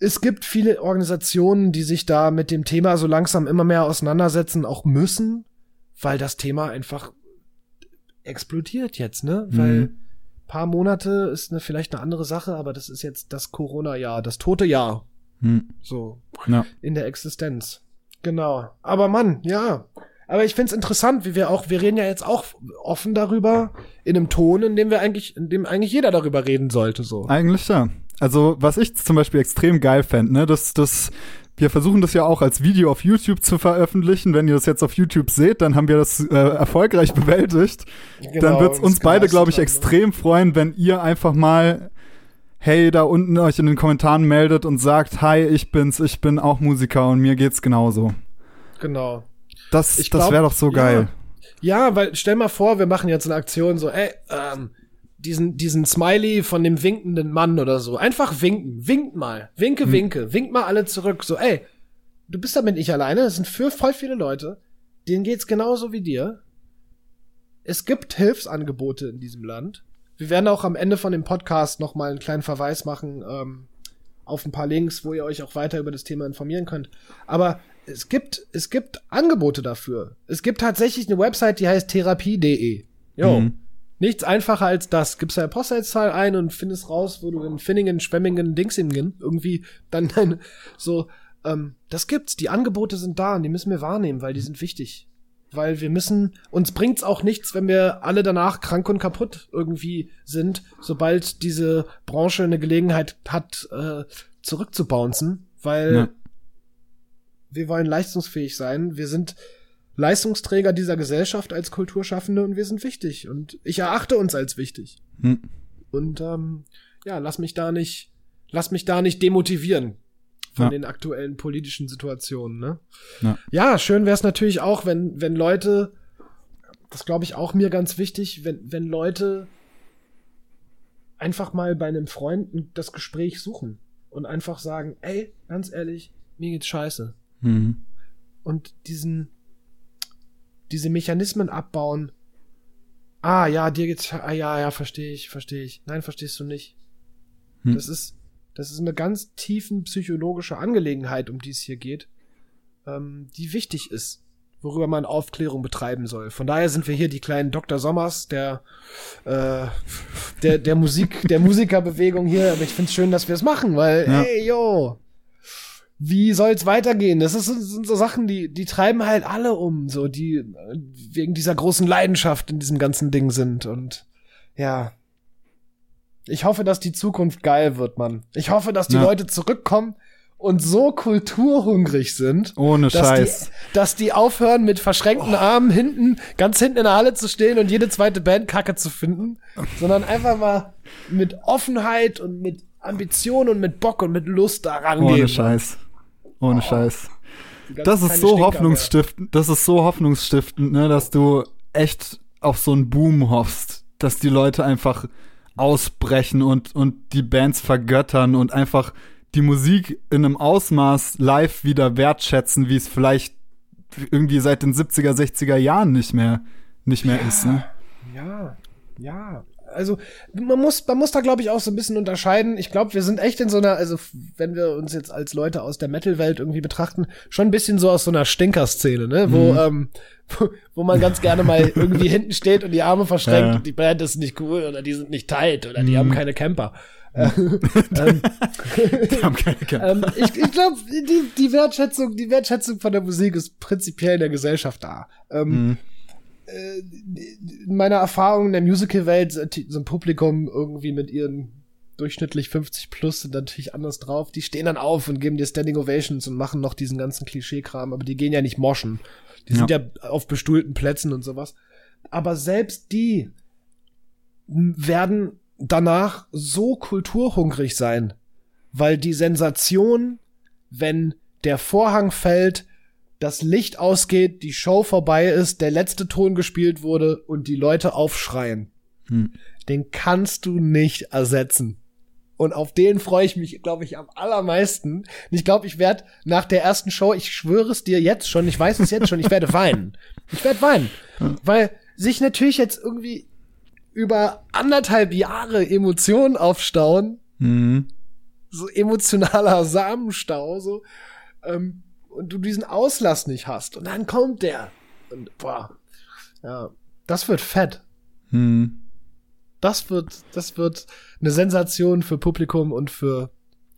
es gibt viele Organisationen, die sich da mit dem Thema so langsam immer mehr auseinandersetzen, auch müssen, weil das Thema einfach explodiert jetzt, ne? Weil Mhm. paar Monate ist eine, vielleicht eine andere Sache, aber das ist jetzt das Corona-Jahr, das tote Jahr, Mhm. so Ja. in der Existenz. Genau. Aber Mann, ja. Aber ich find's interessant, wie wir auch, wir reden ja jetzt auch offen darüber, in einem Ton, in dem wir eigentlich, in dem eigentlich jeder darüber reden sollte, so. Eigentlich ja. Also, was ich zum Beispiel extrem geil fände, ne, das, das, wir versuchen das ja auch als Video auf YouTube zu veröffentlichen. Wenn ihr das jetzt auf YouTube seht, dann haben wir das äh, erfolgreich bewältigt. dann Genau, wird's uns das beide, glaube ich, ne? extrem freuen, wenn ihr einfach mal, hey, da unten euch in den Kommentaren meldet und sagt, hi, ich bin's, ich bin auch Musiker und mir geht's genauso. Genau. Das, Ich das wäre doch so ja. geil. Ja, weil stell mal vor, wir machen jetzt eine Aktion so, ey, ähm, diesen, diesen Smiley von dem winkenden Mann oder so. Einfach winken. Winkt mal. Winke, Hm. winke. Winkt mal alle zurück. So, ey, du bist damit nicht alleine. Das sind für voll viele Leute. Denen geht's genauso wie dir. Es gibt Hilfsangebote in diesem Land. Wir werden auch am Ende von dem Podcast noch mal einen kleinen Verweis machen ähm, auf ein paar Links, wo ihr euch auch weiter über das Thema informieren könnt. Aber es gibt, es gibt Angebote dafür. Es gibt tatsächlich eine Website, die heißt therapie.de. Jo. Mhm. Nichts einfacher als das. Gibst deine Postleitzahl ein und findest raus, wo du in Finningen, Schwemmingen, Dingsingen irgendwie dann deine, so, ähm, das gibt's. Die Angebote sind da und die müssen wir wahrnehmen, weil die sind wichtig. Weil wir müssen, uns bringt's auch nichts, wenn wir alle danach krank und kaputt irgendwie sind, sobald diese Branche eine Gelegenheit hat, äh, zurückzubouncen, weil Ja. wir wollen leistungsfähig sein. Wir sind Leistungsträger dieser Gesellschaft als Kulturschaffende und wir sind wichtig. Und ich erachte uns als wichtig. Hm. Und ähm, ja, lass mich da nicht, lass mich da nicht demotivieren von Ja. den aktuellen politischen Situationen. Ne? Ja. ja, schön wäre es natürlich auch, wenn, wenn Leute, das glaube ich auch mir ganz wichtig, wenn, wenn Leute einfach mal bei einem Freund das Gespräch suchen und einfach sagen, ey, ganz ehrlich, mir geht's scheiße. Mhm. Und diesen, diese Mechanismen abbauen. Ah, ja, dir geht's, ah, ja, ja, verstehe ich, verstehe ich. Nein, verstehst du nicht. Hm. Das ist, das ist eine ganz tiefen psychologische Angelegenheit, um die es hier geht, ähm, die wichtig ist, worüber man Aufklärung betreiben soll. Von daher sind wir hier die kleinen Dr. Sommers der, äh, der, der Musik, der Musikerbewegung hier. Aber ich find's schön, dass wir es machen, weil, Ja. ey, yo, wie soll's weitergehen? Das ist, sind so Sachen, die, die treiben halt alle um, so, die äh, wegen dieser großen Leidenschaft in diesem ganzen Ding sind und, ja. Ich hoffe, dass die Zukunft geil wird, Mann. Ich hoffe, dass die Ja. Leute zurückkommen und so kulturhungrig sind, Ohne dass Scheiß. die, dass die aufhören, mit verschränkten Armen hinten, ganz hinten in der Halle zu stehen und jede zweite Band Kacke zu finden, sondern einfach mal mit Offenheit und mit Ambition und mit Bock und mit Lust da rangehen. Ohne Scheiß. Ohne Scheiß. Die ganze Das ist so Stinker, hoffnungsstiftend, das ist so hoffnungsstiftend, ne, dass du echt auf so einen Boom hoffst, dass die Leute einfach ausbrechen und, und die Bands vergöttern und einfach die Musik in einem Ausmaß live wieder wertschätzen, wie es vielleicht irgendwie seit den 70er, 60er Jahren nicht mehr, nicht mehr ist, ne? Ja, ja. Also man muss, man muss da glaube ich auch so ein bisschen unterscheiden. Ich glaube, wir sind echt in so einer, also wenn wir uns jetzt als Leute aus der Metal-Welt irgendwie betrachten, schon ein bisschen so aus so einer Stinker-Szene, ne, wo, ähm, wo, wo man ganz gerne mal irgendwie hinten steht und die Arme verschränkt Ja. und die Band ist nicht cool oder die sind nicht tight oder die haben keine Camper. ähm, Die haben keine Kä- ähm, ich ich glaube, die, die Wertschätzung, die Wertschätzung von der Musik ist prinzipiell in der Gesellschaft da. Ähm, Mhm. Äh, in meiner Erfahrung in der Musical-Welt sind so ein Publikum irgendwie mit ihren durchschnittlich 50 plus sind natürlich anders drauf. Die stehen dann auf und geben dir Standing Ovations und machen noch diesen ganzen Klischee-Kram, aber die gehen ja nicht moschen. Die sind ja auf bestuhlten Plätzen und sowas. Aber selbst die werden danach so kulturhungrig sein, weil die Sensation, wenn der Vorhang fällt, das Licht ausgeht, die Show vorbei ist, der letzte Ton gespielt wurde und die Leute aufschreien. Hm. Den kannst du nicht ersetzen. Und auf den freue ich mich, glaube ich, am allermeisten. Und ich glaube, ich werde nach der ersten Show, ich schwöre es dir jetzt schon, ich weiß es jetzt schon, ich werde weinen. Ich werde weinen. Weil sich natürlich jetzt irgendwie über anderthalb Jahre Emotionen aufstauen, Mhm. so emotionaler Samenstau, so, ähm, und du diesen Auslass nicht hast. Und dann kommt der. Und boah, ja, das wird fett. Mhm. Das wird, das wird eine Sensation für Publikum und für,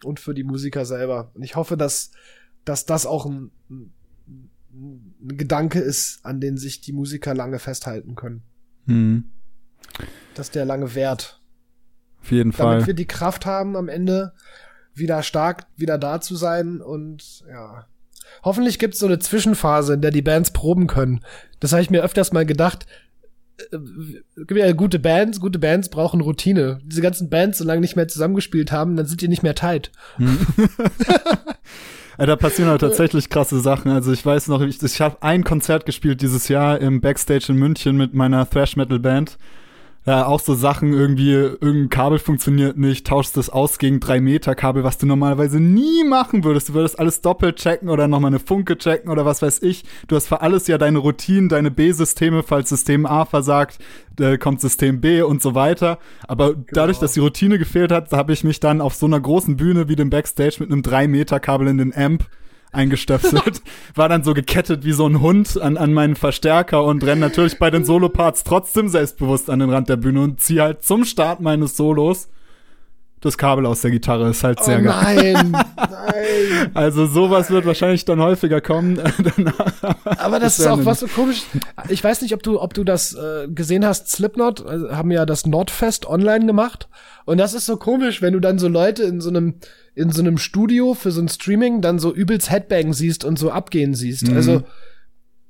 und für die Musiker selber. Und ich hoffe, dass, dass das auch ein, ein, Gedanke ist, an den sich die Musiker lange festhalten können. Mhm. Dass der lange währt. Auf jeden damit Fall. wir die Kraft haben, am Ende wieder stark wieder da zu sein und ja. Hoffentlich gibt's so eine Zwischenphase, in der die Bands proben können. Das habe ich mir öfters mal gedacht. Äh, ja gute Bands, gute Bands brauchen Routine. Diese ganzen Bands, solange nicht mehr zusammengespielt haben, dann sind die nicht mehr tight. Ja, da passieren halt tatsächlich krasse Sachen. Also ich weiß noch, ich, ich habe ein Konzert gespielt dieses Jahr im Backstage in München mit meiner Thrash Metal Band. Ja, auch so Sachen irgendwie, irgendein Kabel funktioniert nicht, tauschst das aus gegen drei Meter Kabel, was du normalerweise nie machen würdest. Du würdest alles doppelt checken oder nochmal eine Funke checken oder was weiß ich. Du hast für alles ja deine Routinen, deine B-Systeme, falls System A versagt, äh, kommt System B und so weiter. Aber dadurch, dass die Routine gefehlt hat, habe ich mich dann auf so einer großen Bühne wie dem Backstage mit einem drei Meter Kabel in den Amp eingestöpselt, war dann so gekettet wie so ein Hund an, an meinen Verstärker und renn natürlich bei den Soloparts trotzdem selbstbewusst an den Rand der Bühne und zieh halt zum Start meines Solos das Kabel aus der Gitarre. Ist halt sehr oh geil. nein, nein. Also sowas wird wahrscheinlich dann häufiger kommen. Danach. Aber das, ist wär auch was so komisch. Ich weiß nicht, ob du, ob du das äh, gesehen hast. Slipknot äh, haben ja das Nordfest online gemacht. Und das ist so komisch, wenn du dann so Leute in so einem, in so einem Studio für so ein Streaming dann so übelst Headbang siehst und so abgehen siehst. Mhm. Also,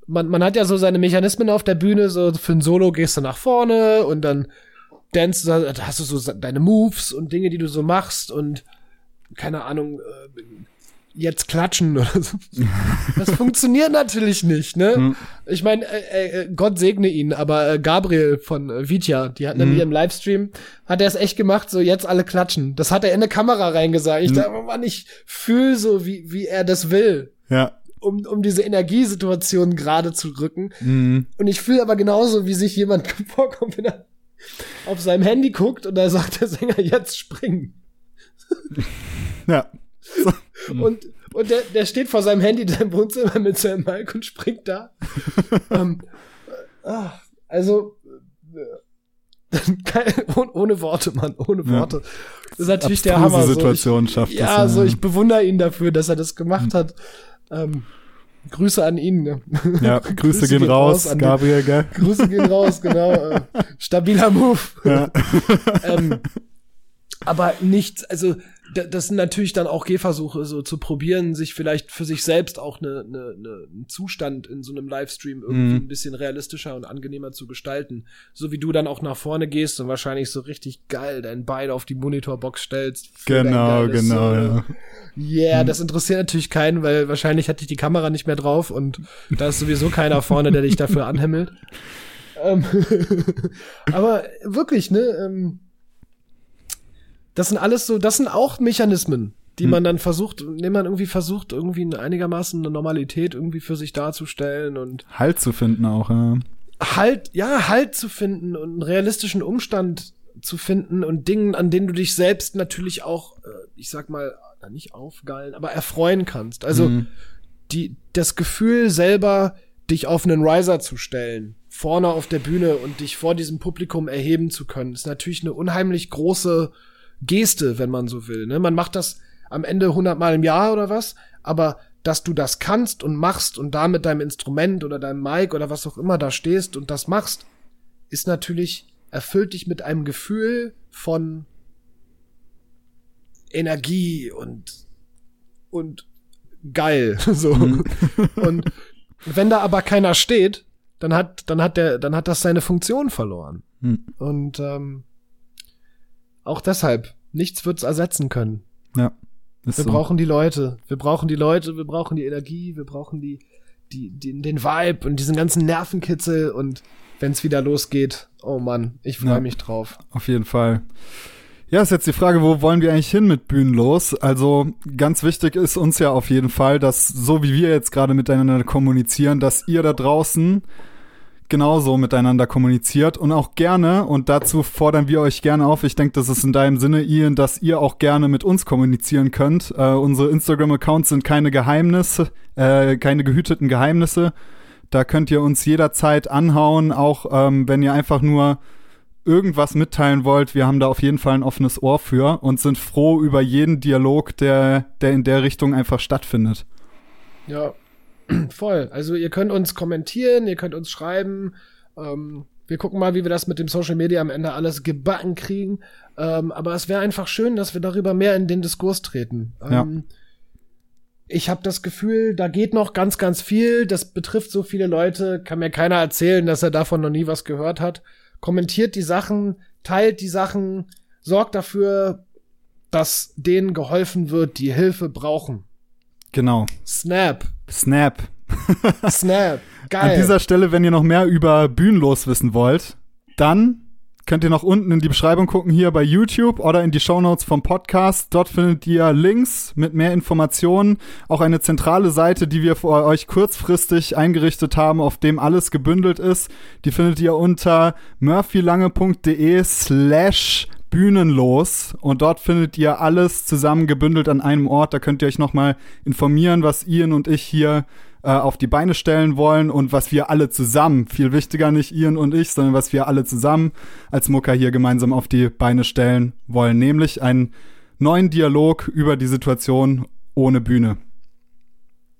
man, man hat ja so seine Mechanismen auf der Bühne, so für ein Solo gehst du nach vorne und dann dance, da hast du so deine Moves und Dinge, die du so machst und keine Ahnung, äh, jetzt klatschen oder so. Das funktioniert natürlich nicht, ne? Mhm. Ich meine, äh, äh, Gott segne ihn, aber äh, Gabriel von äh, Vitya, die hatten in mhm. ihrem Livestream, hat er es echt gemacht, so jetzt alle klatschen. Das hat er in eine Kamera reingesagt. Ich mhm. dachte, Mann, ich fühle so, wie, wie er das will. Ja. Um, um diese Energiesituation gerade zu rücken. Mhm. Und ich fühle aber genauso, wie sich jemand vorkommt, wenn er auf seinem Handy guckt und da sagt der Sänger, jetzt springen. Ja. Und, und der, der steht vor seinem Handy in seinem Wohnzimmer mit seinem Mic und springt da. ähm, äh, also, äh, ohne Worte, Mann, ohne Worte. Ja. Das ist natürlich der Hammer. Situation so. ich, schafft ja, das, ja, so ich bewundere ihn dafür, dass er das gemacht hm. hat. Ähm, Grüße an ihn. Ne? Ja, Grüße, Grüße gehen, gehen raus, raus Gabriel, gell? Grüße gehen raus, genau. Äh, stabiler Move. Ja. ähm, aber nichts, also das sind natürlich dann auch Gehversuche, so zu probieren, sich vielleicht für sich selbst auch eine, eine, eine, einen Zustand in so einem Livestream irgendwie mhm. ein bisschen realistischer und angenehmer zu gestalten. So wie du dann auch nach vorne gehst und wahrscheinlich so richtig geil dein Bein auf die Monitorbox stellst. Genau, genau, äh, ja. Yeah, mhm. das interessiert natürlich keinen, weil wahrscheinlich hatte ich die Kamera nicht mehr drauf und da ist sowieso keiner vorne, der dich dafür anhimmelt. Ähm, aber wirklich, ne, ähm, das sind alles so, das sind auch Mechanismen, die hm. man dann versucht, indem man irgendwie versucht, irgendwie einigermaßen eine Normalität irgendwie für sich darzustellen und Halt zu finden auch, ja. Halt, ja, Halt zu finden und einen realistischen Umstand zu finden und Dingen, an denen du dich selbst natürlich auch, äh, ich sag mal, nicht aufgeilen, aber erfreuen kannst. Also mhm. die, das Gefühl selber, dich auf einen Riser zu stellen, vorne auf der Bühne und dich vor diesem Publikum erheben zu können, ist natürlich eine unheimlich große Geste, wenn man so will. Ne? Man macht das am Ende hundertmal im Jahr oder was, aber dass du das kannst und machst und da mit deinem Instrument oder deinem Mic oder was auch immer da stehst und das machst, ist natürlich, erfüllt dich mit einem Gefühl von Energie und, und geil, so. Mhm. und wenn da aber keiner steht, dann hat, dann hat der, dann hat das seine Funktion verloren. Mhm. Und ähm, auch deshalb, nichts wird's ersetzen können. Ja. Wir so. brauchen die Leute. Wir brauchen die Leute, wir brauchen die Energie, wir brauchen die, die, die den Vibe und diesen ganzen Nervenkitzel und wenn's wieder losgeht, oh Mann, ich freue ja, mich drauf. Auf jeden Fall. Ja, ist jetzt die Frage, wo wollen wir eigentlich hin mit Bühnenlos? Also ganz wichtig ist uns ja auf jeden Fall, dass so wie wir jetzt gerade miteinander kommunizieren, dass ihr da draußen genauso miteinander kommuniziert und auch gerne, und dazu fordern wir euch gerne auf, ich denke, das ist in deinem Sinne, Ian, dass ihr auch gerne mit uns kommunizieren könnt. Äh, unsere Instagram-Accounts sind keine Geheimnisse, äh, keine gehüteten Geheimnisse. Da könnt ihr uns jederzeit anhauen, auch ähm, wenn ihr einfach nur irgendwas mitteilen wollt. Wir haben da auf jeden Fall ein offenes Ohr für und sind froh über jeden Dialog, der, der in der Richtung einfach stattfindet. Ja, Voll. Also ihr könnt uns kommentieren, ihr könnt uns schreiben. Ähm, wir gucken mal, wie wir das mit dem Social Media am Ende alles gebacken kriegen. Ähm, aber es wäre einfach schön, dass wir darüber mehr in den Diskurs treten. Ähm, ja. Ich habe das Gefühl, da geht noch ganz, ganz viel. Das betrifft so viele Leute. Kann mir keiner erzählen, dass er davon noch nie was gehört hat. Kommentiert die Sachen, teilt die Sachen, sorgt dafür, dass denen geholfen wird, die Hilfe brauchen. Genau. Snap. Snap. Snap. Geil. An dieser Stelle, wenn ihr noch mehr über Bühnenlos wissen wollt, dann könnt ihr noch unten in die Beschreibung gucken, hier bei YouTube oder in die Shownotes vom Podcast. Dort findet ihr Links mit mehr Informationen, auch eine zentrale Seite, die wir für euch kurzfristig eingerichtet haben, auf dem alles gebündelt ist. Die findet ihr unter murphylange.de slash bühnenlos und dort findet ihr alles zusammen gebündelt an einem Ort. Da könnt ihr euch nochmal informieren, was Ian und ich hier äh, auf die Beine stellen wollen und was wir alle zusammen, viel wichtiger nicht Ian und ich, sondern was wir alle zusammen als Mucker hier gemeinsam auf die Beine stellen wollen, nämlich einen neuen Dialog über die Situation ohne Bühne.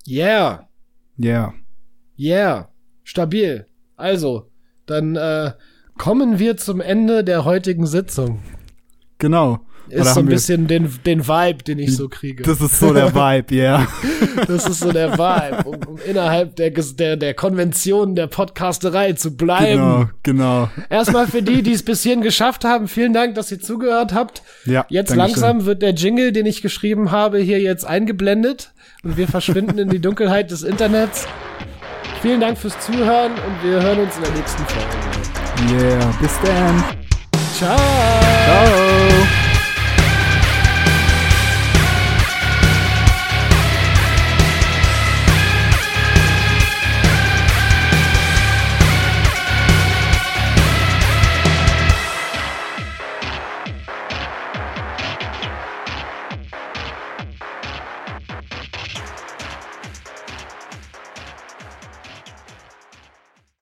Yeah. Yeah. Yeah. Stabil. Also, dann äh, kommen wir zum Ende der heutigen Sitzung. Genau. ist so ein bisschen den, den Vibe, den ich so kriege. Das ist so der Vibe, ja. Yeah. Das ist so der Vibe, um, um innerhalb der, der, der Konvention der Podcasterei zu bleiben. Genau, genau. Erstmal für die, die es bis hierhin geschafft haben, vielen Dank, dass ihr zugehört habt. Ja, jetzt langsam schön. wird der Jingle, den ich geschrieben habe, hier jetzt eingeblendet und wir verschwinden in die Dunkelheit des Internets. Vielen Dank fürs Zuhören und wir hören uns in der nächsten Folge. Yeah, bis dann. Ciao. Ciao.